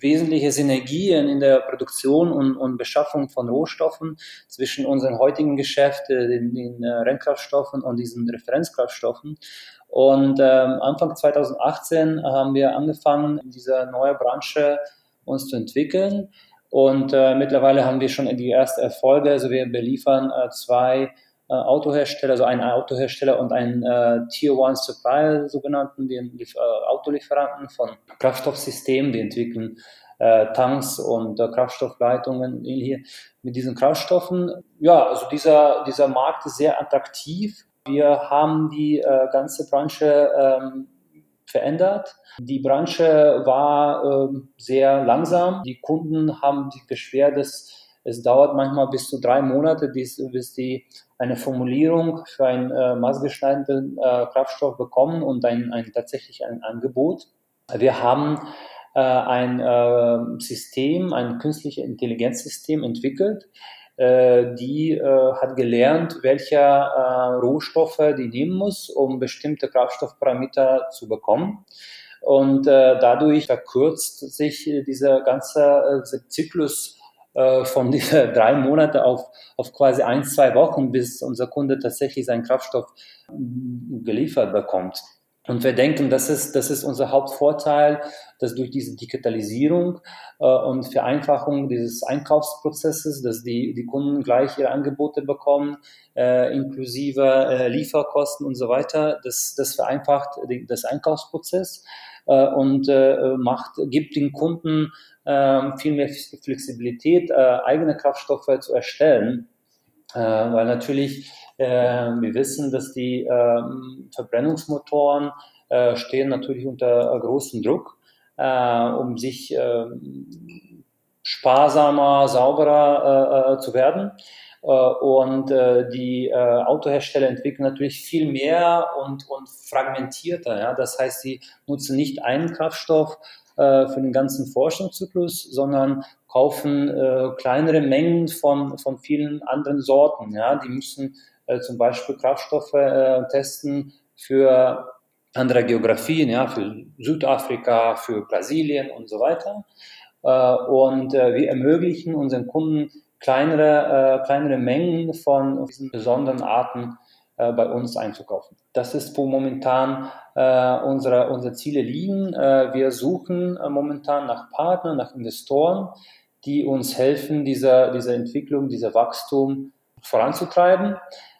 wesentliche Synergien in der Produktion und, und, Beschaffung von Rohstoffen zwischen unserem heutigen Geschäft, äh, den, den äh, Rennkraftstoffen und diesen Referenzkraftstoffen. Und ähm, Anfang 2018 haben wir angefangen, in dieser neuen Branche uns zu entwickeln. Und äh, mittlerweile haben wir schon die ersten Erfolge. Also wir beliefern äh, zwei äh, Autohersteller, also einen Autohersteller und einen äh, Tier One Supplier, sogenannten, den äh, Autolieferanten von Kraftstoffsystemen, die entwickeln äh, Tanks und äh, Kraftstoffleitungen hier mit diesen Kraftstoffen. Ja, also dieser, dieser Markt ist sehr attraktiv. Wir haben die äh, ganze Branche ähm, verändert. Die Branche war äh, sehr langsam. Die Kunden haben sich beschwert, dass es dauert manchmal bis zu drei Monate, bis, die eine Formulierung für einen äh, maßgeschneiderten äh, Kraftstoff bekommen und ein, ein tatsächlich ein Angebot. Wir haben äh, ein System, ein künstliches Intelligenzsystem entwickelt, die äh, hat gelernt, welche äh, Rohstoffe die nehmen muss, um bestimmte Kraftstoffparameter zu bekommen. Und dadurch verkürzt sich dieser ganze Zyklus von dieser drei Monate auf, auf quasi ein, zwei Wochen, bis unser Kunde tatsächlich seinen Kraftstoff geliefert bekommt. Und wir denken, das ist, das ist unser Hauptvorteil, dass durch diese Digitalisierung äh, und Vereinfachung dieses Einkaufsprozesses, dass die, die Kunden gleich ihre Angebote bekommen, äh, inklusive äh, Lieferkosten und so weiter, das, das vereinfacht die, das Einkaufsprozess äh, und äh, macht, gibt den Kunden äh, viel mehr Flexibilität, äh, eigene Kraftstoffe zu erstellen, äh, weil natürlich wir wissen, dass die ähm, Verbrennungsmotoren äh, stehen natürlich unter großem Druck, äh, um sich ähm, sparsamer, sauberer zu werden. Und die Autohersteller entwickeln natürlich viel mehr und, und fragmentierter. Das heißt, sie nutzen nicht einen Kraftstoff für den ganzen Forschungszyklus, sondern kaufen kleinere Mengen von, von vielen anderen Sorten. Ja? Die müssen äh, zum Beispiel Kraftstoffe äh, testen für andere Geografien, ja, für Südafrika, für Brasilien und so weiter. Äh, und äh, wir ermöglichen unseren Kunden kleinere, äh, kleinere Mengen von diesen besonderen Arten äh, bei uns einzukaufen. Das ist, wo momentan äh, unsere, unsere Ziele liegen. Wir suchen momentan nach Partnern, nach Investoren, die uns helfen, diese, diese Entwicklung, dieser Wachstum voranzutreiben.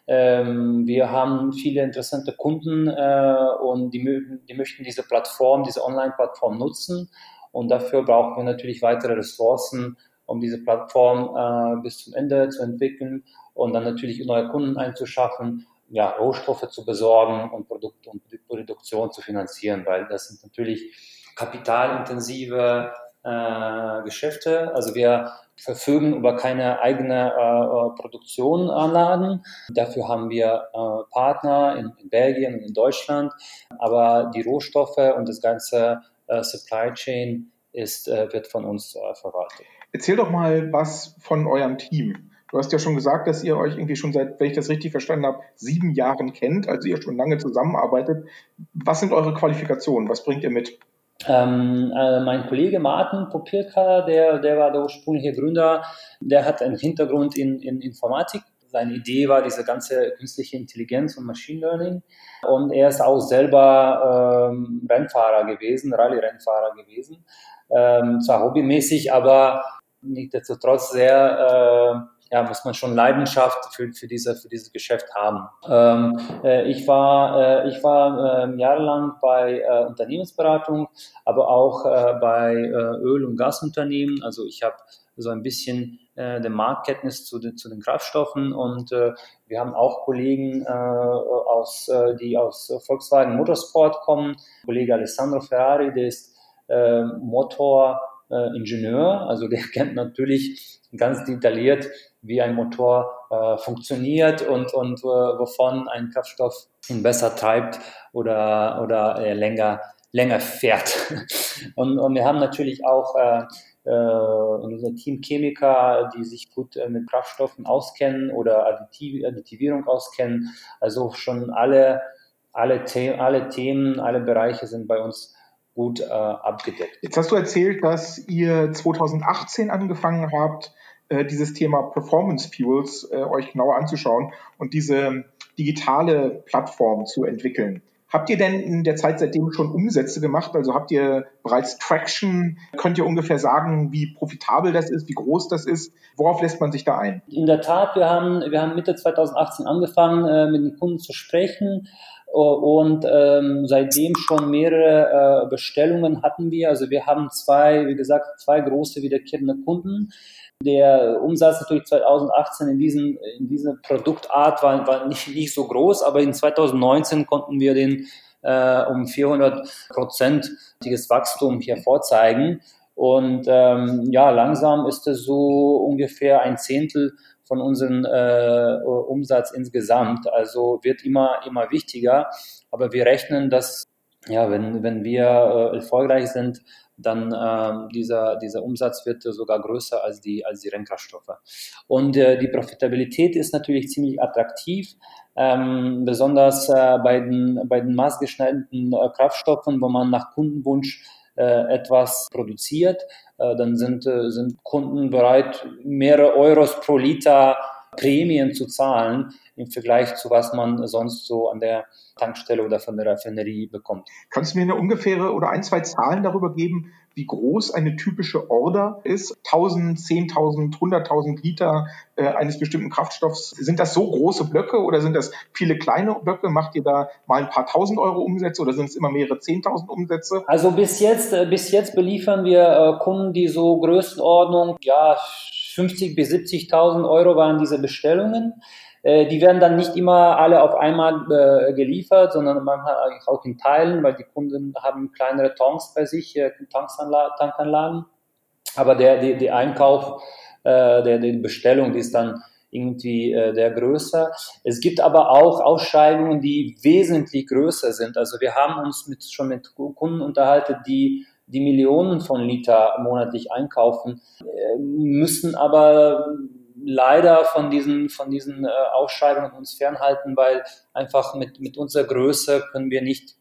Ähm, wir haben viele interessante Kunden äh, und die, die möchten diese Plattform, diese Online-Plattform nutzen. Und dafür brauchen wir natürlich weitere Ressourcen, um diese Plattform äh, bis zum Ende zu entwickeln und dann natürlich neue Kunden einzuschaffen ja, Rohstoffe zu besorgen und Produkte und Produktion zu finanzieren, weil das sind natürlich kapitalintensive äh, Geschäfte. Also wir verfügen über keine eigene äh, Produktionanlagen. Dafür haben wir äh, Partner in, in, Belgien und in Deutschland. Aber die Rohstoffe und das ganze äh, Supply Chain ist, äh, wird von uns äh, verwaltet. Erzähl doch mal was von eurem Team. Du hast ja schon gesagt, dass ihr euch irgendwie schon seit, wenn ich das richtig verstanden habe, sieben Jahren kennt, also ihr schon lange zusammenarbeitet. Was sind eure Qualifikationen? Was bringt ihr mit? Ähm, äh, mein Kollege Martin Popilka, der, der war der ursprüngliche Gründer, der hat einen Hintergrund in, in Informatik. Seine Idee war diese ganze künstliche Intelligenz und Machine Learning. Und er ist auch selber ähm, Rennfahrer gewesen, Rallye-Rennfahrer gewesen. Ähm, zwar hobbymäßig, aber nichtsdestotrotz sehr äh, ja, muss man schon Leidenschaft für, für, diese, für dieses Geschäft haben. Ähm, äh, ich war, äh, ich war äh, jahrelang bei äh, Unternehmensberatung, aber auch äh, bei äh, Öl- und Gasunternehmen. Also ich habe so ein bisschen äh, der Marktkenntnis zu den, zu den Kraftstoffen und äh, wir haben auch Kollegen, äh, aus, äh, die aus Volkswagen Motorsport kommen. Kollege Alessandro Ferrari, der ist äh, Motoringenieur, also der kennt natürlich ganz detailliert wie ein Motor äh, funktioniert und, und äh, wovon ein Kraftstoff ihn besser treibt oder, oder äh, länger, länger fährt. und, und wir haben natürlich auch äh, äh, unser Team Chemiker, die sich gut äh, mit Kraftstoffen auskennen oder Additiv Additivierung auskennen. Also schon alle, alle, The alle Themen, alle Bereiche sind bei uns gut äh, abgedeckt. Jetzt hast du erzählt, dass ihr 2018 angefangen habt, äh, dieses Thema Performance Fuels äh, euch genauer anzuschauen und diese digitale Plattform zu entwickeln. Habt ihr denn in der Zeit seitdem schon Umsätze gemacht? Also habt ihr bereits Traction? Könnt ihr ungefähr sagen, wie profitabel das ist, wie groß das ist? Worauf lässt man sich da ein? In der Tat, wir haben, wir haben Mitte 2018 angefangen, äh, mit den Kunden zu sprechen und ähm, seitdem schon mehrere äh, Bestellungen hatten wir. Also wir haben zwei, wie gesagt, zwei große wiederkehrende Kunden. Der Umsatz natürlich 2018 in, diesen, in dieser Produktart war, war nicht, nicht so groß, aber in 2019 konnten wir den äh, um 400 prozentiges Wachstum hier vorzeigen. Und ähm, ja, langsam ist es so ungefähr ein Zehntel von unserem äh, Umsatz insgesamt. Also wird immer, immer wichtiger. Aber wir rechnen, dass ja, wenn, wenn wir äh, erfolgreich sind, dann ähm, dieser, dieser Umsatz wird sogar größer als die, als die Rennkraftstoffe. Und äh, die Profitabilität ist natürlich ziemlich attraktiv, ähm, besonders äh, bei, den, bei den maßgeschneiderten äh, Kraftstoffen, wo man nach Kundenwunsch äh, etwas produziert, äh, dann sind, äh, sind Kunden bereit, mehrere Euros pro Liter Prämien zu zahlen im Vergleich zu was man sonst so an der Tankstelle oder von der Raffinerie bekommt. Kannst du mir eine ungefähre oder ein, zwei Zahlen darüber geben, wie groß eine typische Order ist? 1000, 10.000, 100.000 Liter äh, eines bestimmten Kraftstoffs. Sind das so große Blöcke oder sind das viele kleine Blöcke? Macht ihr da mal ein paar tausend Euro Umsätze oder sind es immer mehrere 10.000 Umsätze? Also bis jetzt, äh, bis jetzt beliefern wir äh, Kunden, die so Größenordnung, ja, 50 bis 70.000 Euro waren diese Bestellungen. Äh, die werden dann nicht immer alle auf einmal äh, geliefert, sondern manchmal auch in Teilen, weil die Kunden haben kleinere Tanks bei sich, äh, Tankanlagen. Aber der, der, der Einkauf, äh, der, die Bestellung, die ist dann irgendwie äh, der größer. Es gibt aber auch Ausschreibungen, die wesentlich größer sind. Also wir haben uns mit, schon mit Kunden unterhalten, die die Millionen von Liter monatlich einkaufen, äh, müssen aber leider von diesen, von diesen äh, Ausschreibungen uns fernhalten, weil einfach mit, mit unserer Größe können wir nicht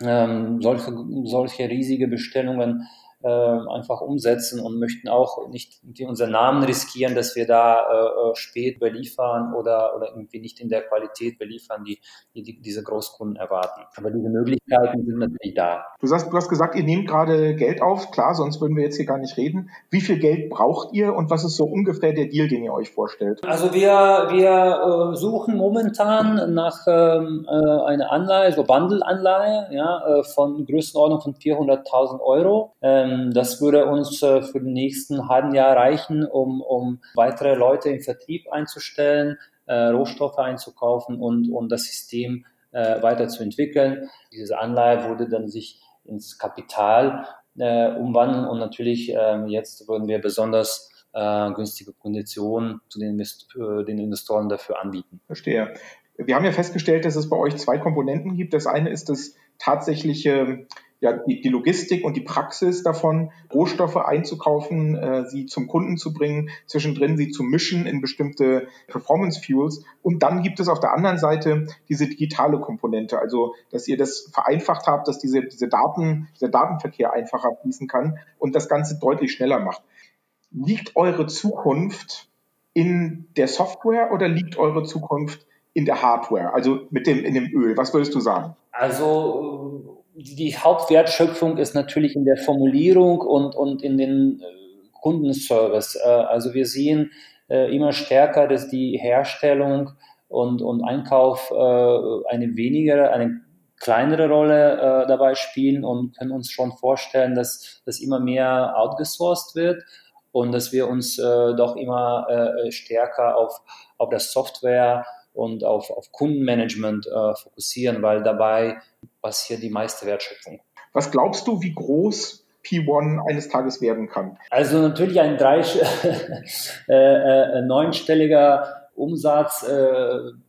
ähm, solche, solche riesige Bestellungen äh, einfach umsetzen und möchten auch nicht unseren Namen riskieren, dass wir da äh, äh, spät beliefern oder, oder irgendwie nicht in der Qualität beliefern, die, die diese Großkunden erwarten. Aber diese Möglichkeiten sind natürlich da. Du hast, du hast gesagt, ihr nehmt gerade Geld auf. Klar, sonst würden wir jetzt hier gar nicht reden. Wie viel Geld braucht ihr und was ist so ungefähr der Deal, den ihr euch vorstellt? Also wir, wir äh, suchen momentan nach ähm, äh, einer Anleihe, so Bundle-Anleihe, ja, äh, von Größenordnung von 400.000 Euro. Ähm, ähm, das würde uns äh, für den nächsten halben Jahr reichen, um, um weitere Leute im Vertrieb einzustellen, äh, Rohstoffe einzukaufen und, und das System äh, weiterzuentwickeln. Diese Anleihe würde dann sich ins Kapital äh, umwandeln und natürlich äh, jetzt würden wir besonders äh, günstige Konditionen zu den, äh, den Investoren dafür anbieten. Verstehe. Wir haben ja festgestellt, dass es bei euch zwei Komponenten gibt. Das eine ist das tatsächliche ja, die, die Logistik und die Praxis davon, Rohstoffe einzukaufen, äh, sie zum Kunden zu bringen, zwischendrin sie zu mischen in bestimmte Performance Fuels. Und dann gibt es auf der anderen Seite diese digitale Komponente, also dass ihr das vereinfacht habt, dass diese, diese Daten, dieser Datenverkehr einfacher fließen kann und das Ganze deutlich schneller macht. Liegt eure Zukunft in der Software oder liegt eure Zukunft in der Hardware, also mit dem, in dem Öl? Was würdest du sagen? Also die Hauptwertschöpfung ist natürlich in der Formulierung und, und in den äh, Kundenservice. Äh, also wir sehen äh, immer stärker, dass die Herstellung und, und Einkauf eine weniger, eine kleinere Rolle dabei spielen und können uns schon vorstellen, dass das immer mehr outgesourced wird und dass wir uns doch immer stärker auf, auf das Software und auf, auf Kundenmanagement fokussieren, weil dabei passiert die meiste Wertschöpfung. Was glaubst du, wie groß P1 eines Tages werden kann? Also natürlich ein drei, äh, äh, neunstelliger Umsatz äh,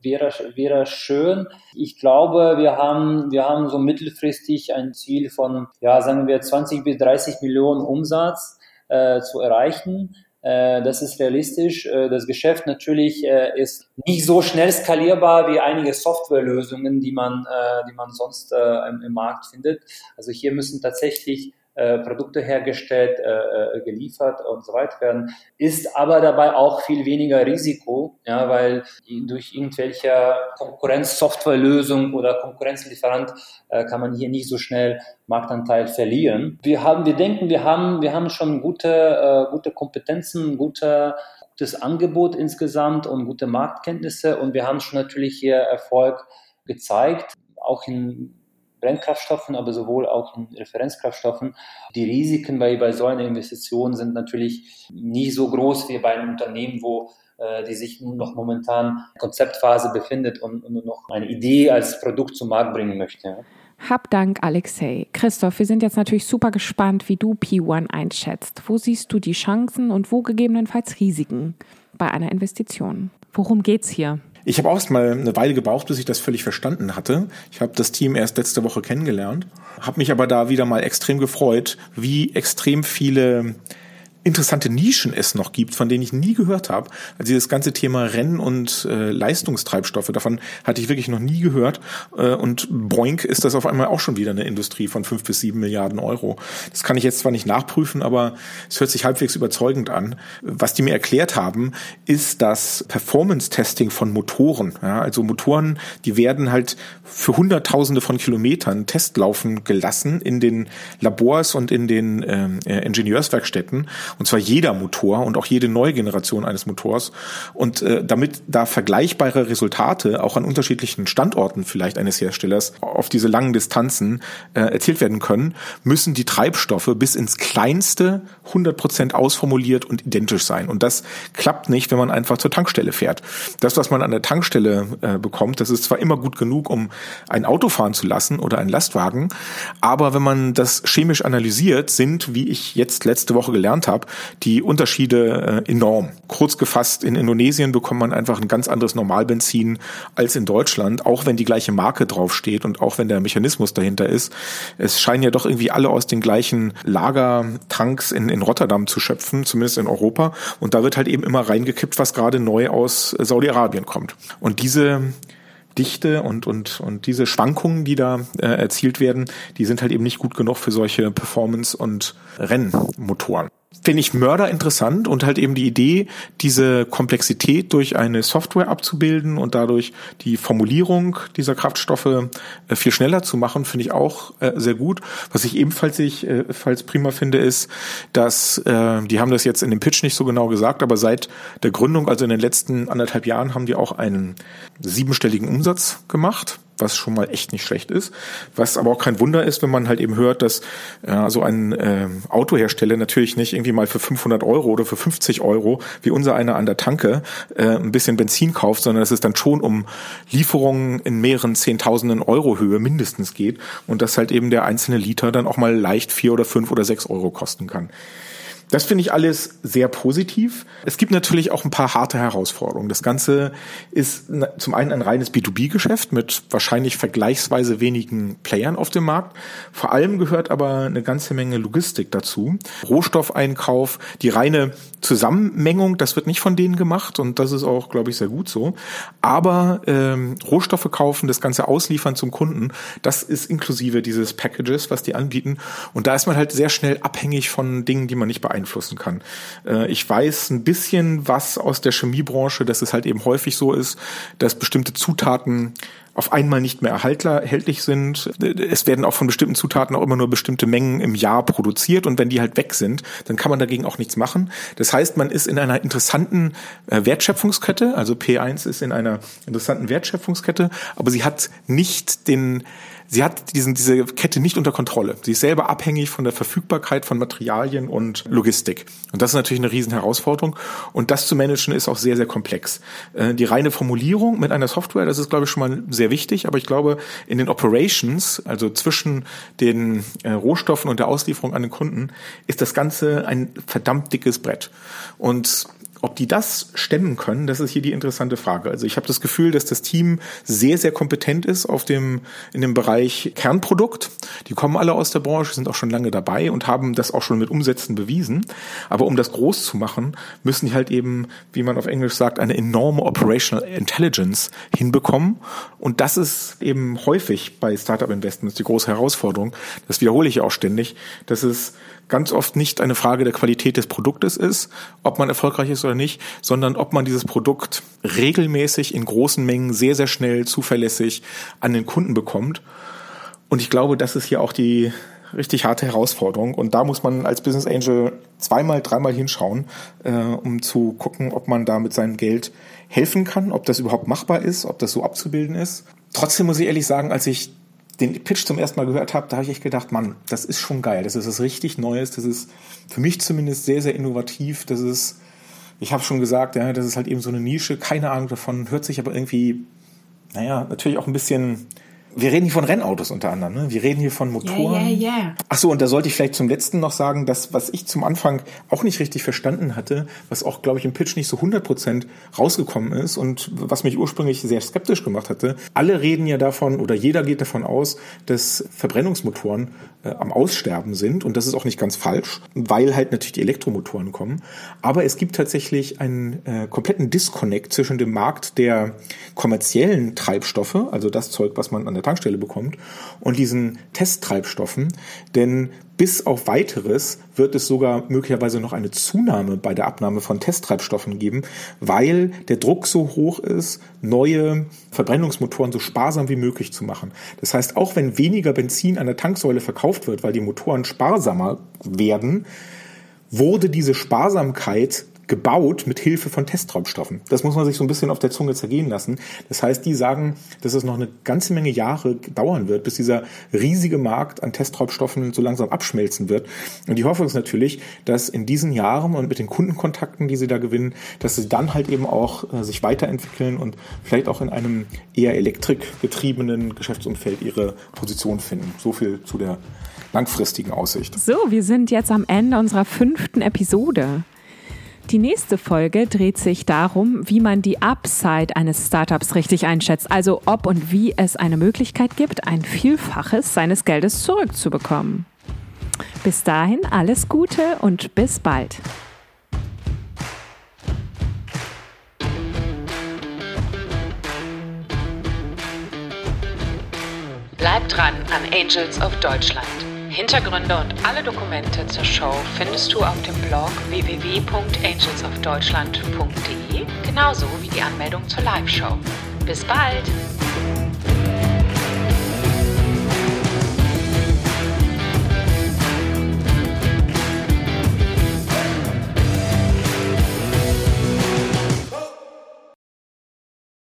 wäre, wäre schön. Ich glaube, wir haben, wir haben so mittelfristig ein Ziel von, ja, sagen wir 20 bis 30 Millionen Umsatz äh, zu erreichen. Äh, das ist realistisch. Äh, das Geschäft natürlich äh, ist nicht so schnell skalierbar wie einige Softwarelösungen, die man, die man sonst im Markt findet. Also hier müssen tatsächlich äh, Produkte hergestellt, äh, äh, geliefert und so weiter werden, ist aber dabei auch viel weniger Risiko, ja, weil durch irgendwelche Konkurrenz-Softwarelösung oder Konkurrenzlieferant kann man hier nicht so schnell Marktanteil verlieren. Wir haben, wir denken, wir haben, wir haben schon gute, gute Kompetenzen, gute gutes Angebot insgesamt und gute Marktkenntnisse und wir haben schon natürlich hier Erfolg gezeigt, auch in Brennkraftstoffen, aber sowohl auch in Referenzkraftstoffen. Die Risiken bei, bei so einer Investition sind natürlich nicht so groß wie bei einem Unternehmen, wo äh, die sich nun noch momentan Konzeptphase befindet und, und noch eine Idee als Produkt zum Markt bringen möchte. Hab Dank, Alexei. Christoph, wir sind jetzt natürlich super gespannt, wie du P1 einschätzt. Wo siehst du die Chancen und wo gegebenenfalls Risiken bei einer Investition? Worum geht's hier? Ich habe auch mal eine Weile gebraucht, bis ich das völlig verstanden hatte. Ich habe das Team erst letzte Woche kennengelernt, habe mich aber da wieder mal extrem gefreut, wie extrem viele interessante Nischen es noch gibt, von denen ich nie gehört habe. Also dieses ganze Thema Rennen- und äh, Leistungstreibstoffe, davon hatte ich wirklich noch nie gehört. Äh, und Boink ist das auf einmal auch schon wieder eine Industrie von fünf bis sieben Milliarden Euro. Das kann ich jetzt zwar nicht nachprüfen, aber es hört sich halbwegs überzeugend an. Was die mir erklärt haben, ist das Performance-Testing von Motoren. Ja, also Motoren, die werden halt für Hunderttausende von Kilometern Testlaufen gelassen in den Labors und in den ähm, äh, Ingenieurswerkstätten und zwar jeder Motor und auch jede neue Generation eines Motors. Und äh, damit da vergleichbare Resultate auch an unterschiedlichen Standorten vielleicht eines Herstellers auf diese langen Distanzen äh, erzielt werden können, müssen die Treibstoffe bis ins kleinste 100 Prozent ausformuliert und identisch sein. Und das klappt nicht, wenn man einfach zur Tankstelle fährt. Das, was man an der Tankstelle äh, bekommt, das ist zwar immer gut genug, um ein Auto fahren zu lassen oder einen Lastwagen, aber wenn man das chemisch analysiert, sind, wie ich jetzt letzte Woche gelernt habe, habe, die Unterschiede äh, enorm. Kurz gefasst, in Indonesien bekommt man einfach ein ganz anderes Normalbenzin als in Deutschland, auch wenn die gleiche Marke draufsteht und auch wenn der Mechanismus dahinter ist. Es scheinen ja doch irgendwie alle aus den gleichen Lagertanks in, in Rotterdam zu schöpfen, zumindest in Europa. Und da wird halt eben immer reingekippt, was gerade neu aus Saudi-Arabien kommt. Und diese Dichte und, und, und diese Schwankungen, die da äh, erzielt werden, die sind halt eben nicht gut genug für solche Performance- und Rennmotoren finde ich Mörder interessant und halt eben die Idee, diese Komplexität durch eine Software abzubilden und dadurch die Formulierung dieser Kraftstoffe äh, viel schneller zu machen, finde ich auch äh, sehr gut. Was ich ebenfalls ich äh, falls prima finde, ist, dass die haben das jetzt in dem Pitch nicht so genau gesagt, aber seit der Gründung, also in den letzten anderthalb Jahren, haben die auch einen siebenstelligen Umsatz gemacht was schon mal echt nicht schlecht ist. Was aber auch kein Wunder ist, wenn man halt eben hört, dass ja, so ein äh, Autohersteller natürlich nicht irgendwie mal für 500 Euro oder für 50 Euro, wie unser einer an der Tanke, äh, ein bisschen Benzin kauft, sondern dass es dann schon um Lieferungen in mehreren Zehntausenden Euro Höhe mindestens geht und dass halt eben der einzelne Liter dann auch mal leicht vier oder fünf oder sechs Euro kosten kann. Das finde ich alles sehr positiv. Es gibt natürlich auch ein paar harte Herausforderungen. Das Ganze ist zum einen ein reines B2B-Geschäft mit wahrscheinlich vergleichsweise wenigen Playern auf dem Markt. Vor allem gehört aber eine ganze Menge Logistik dazu. Rohstoffeinkauf, die reine Zusammenmengung, das wird nicht von denen gemacht und das ist auch, glaube ich, sehr gut so. Aber ähm, Rohstoffe kaufen, das Ganze ausliefern zum Kunden, das ist inklusive dieses Packages, was die anbieten. Und da ist man halt sehr schnell abhängig von Dingen, die man nicht beeinflusst beeinflussen kann. Äh, ich weiß ein bisschen was aus der Chemiebranche, dass es halt eben häufig so ist, dass bestimmte Zutaten auf einmal nicht mehr erhältlich sind. Es werden auch von bestimmten Zutaten auch immer nur bestimmte Mengen im Jahr produziert und wenn die halt weg sind, dann kann man dagegen auch nichts machen. Das heißt, man ist in einer interessanten äh, Wertschöpfungskette, also P1 ist in einer interessanten Wertschöpfungskette, aber sie hat nicht den sie hat diesen, diese Kette nicht unter Kontrolle. Sie ist selber abhängig von der Verfügbarkeit von Materialien und Logistik. Und das ist natürlich eine riesen Herausforderung. Und das zu managen ist auch sehr, sehr komplex. Äh, die reine Formulierung mit einer Software, das ist, glaube ich, schon mal sehr wichtig. Aber ich glaube, in den Operations, also zwischen den äh, Rohstoffen und der Auslieferung an den Kunden, ist das Ganze ein verdammt dickes Brett. Und ob die das stemmen können, das ist hier die interessante Frage. Also ich habe das Gefühl, dass das Team sehr, sehr kompetent ist auf dem, in dem Bereich Kernprodukt. Die kommen alle aus der Branche, sind auch schon lange dabei und haben das auch schon mit Umsätzen bewiesen. Aber um das groß zu machen, müssen die halt eben, wie man auf Englisch sagt, eine enorme Operational Intelligence hinbekommen. Und das ist eben häufig bei Startup Investments die große Herausforderung. Das wiederhole ich auch ständig, dass es ganz oft nicht eine Frage der Qualität des Produktes ist, ob man erfolgreich ist oder nicht, sondern ob man dieses Produkt regelmäßig in großen Mengen sehr, sehr schnell, zuverlässig an den Kunden bekommt. Und ich glaube, das ist hier auch die richtig harte Herausforderung. Und da muss man als Business Angel zweimal, dreimal hinschauen, äh, um zu gucken, ob man da mit seinem Geld helfen kann, ob das überhaupt machbar ist, ob das so abzubilden ist. Trotzdem muss ich ehrlich sagen, als ich den Pitch zum ersten Mal gehört habe, da habe ich echt gedacht, Mann, das ist schon geil. Das ist was richtig Neues. Das ist für mich zumindest sehr, sehr innovativ. Das ist, ich habe schon gesagt, ja, das ist halt eben so eine Nische. Keine Ahnung davon. Hört sich aber irgendwie, naja, natürlich auch ein bisschen wir reden hier von Rennautos unter anderem, ne? Wir reden hier von Motoren. Ja, ja, ja. Ach so, und da sollte ich vielleicht zum letzten noch sagen, dass was ich zum Anfang auch nicht richtig verstanden hatte, was auch, glaube ich, im Pitch nicht so 100 Prozent rausgekommen ist und was mich ursprünglich sehr skeptisch gemacht hatte. Alle reden ja davon oder jeder geht davon aus, dass Verbrennungsmotoren äh, am Aussterben sind und das ist auch nicht ganz falsch, weil halt natürlich die Elektromotoren kommen. Aber es gibt tatsächlich einen äh, kompletten Disconnect zwischen dem Markt der kommerziellen Treibstoffe, also das Zeug, was man an der der Tankstelle bekommt und diesen Testtreibstoffen, denn bis auf weiteres wird es sogar möglicherweise noch eine Zunahme bei der Abnahme von Testtreibstoffen geben, weil der Druck so hoch ist, neue Verbrennungsmotoren so sparsam wie möglich zu machen. Das heißt, auch wenn weniger Benzin an der Tanksäule verkauft wird, weil die Motoren sparsamer werden, wurde diese Sparsamkeit gebaut mit Hilfe von Testtreibstoffen. Das muss man sich so ein bisschen auf der Zunge zergehen lassen. Das heißt, die sagen, dass es noch eine ganze Menge Jahre dauern wird, bis dieser riesige Markt an Testtreibstoffen so langsam abschmelzen wird. Und die Hoffnung ist natürlich, dass in diesen Jahren und mit den Kundenkontakten, die sie da gewinnen, dass sie dann halt eben auch äh, sich weiterentwickeln und vielleicht auch in einem eher elektrikgetriebenen Geschäftsumfeld ihre Position finden. So viel zu der langfristigen Aussicht. So, wir sind jetzt am Ende unserer fünften Episode. Die nächste Folge dreht sich darum, wie man die Upside eines Startups richtig einschätzt, also ob und wie es eine Möglichkeit gibt, ein Vielfaches seines Geldes zurückzubekommen. Bis dahin alles Gute und bis bald. Bleibt dran an Angels of Deutschland. Hintergründe und alle Dokumente zur Show findest du auf dem Blog www.angelsofdeutschland.de, genauso wie die Anmeldung zur Live-Show. Bis bald!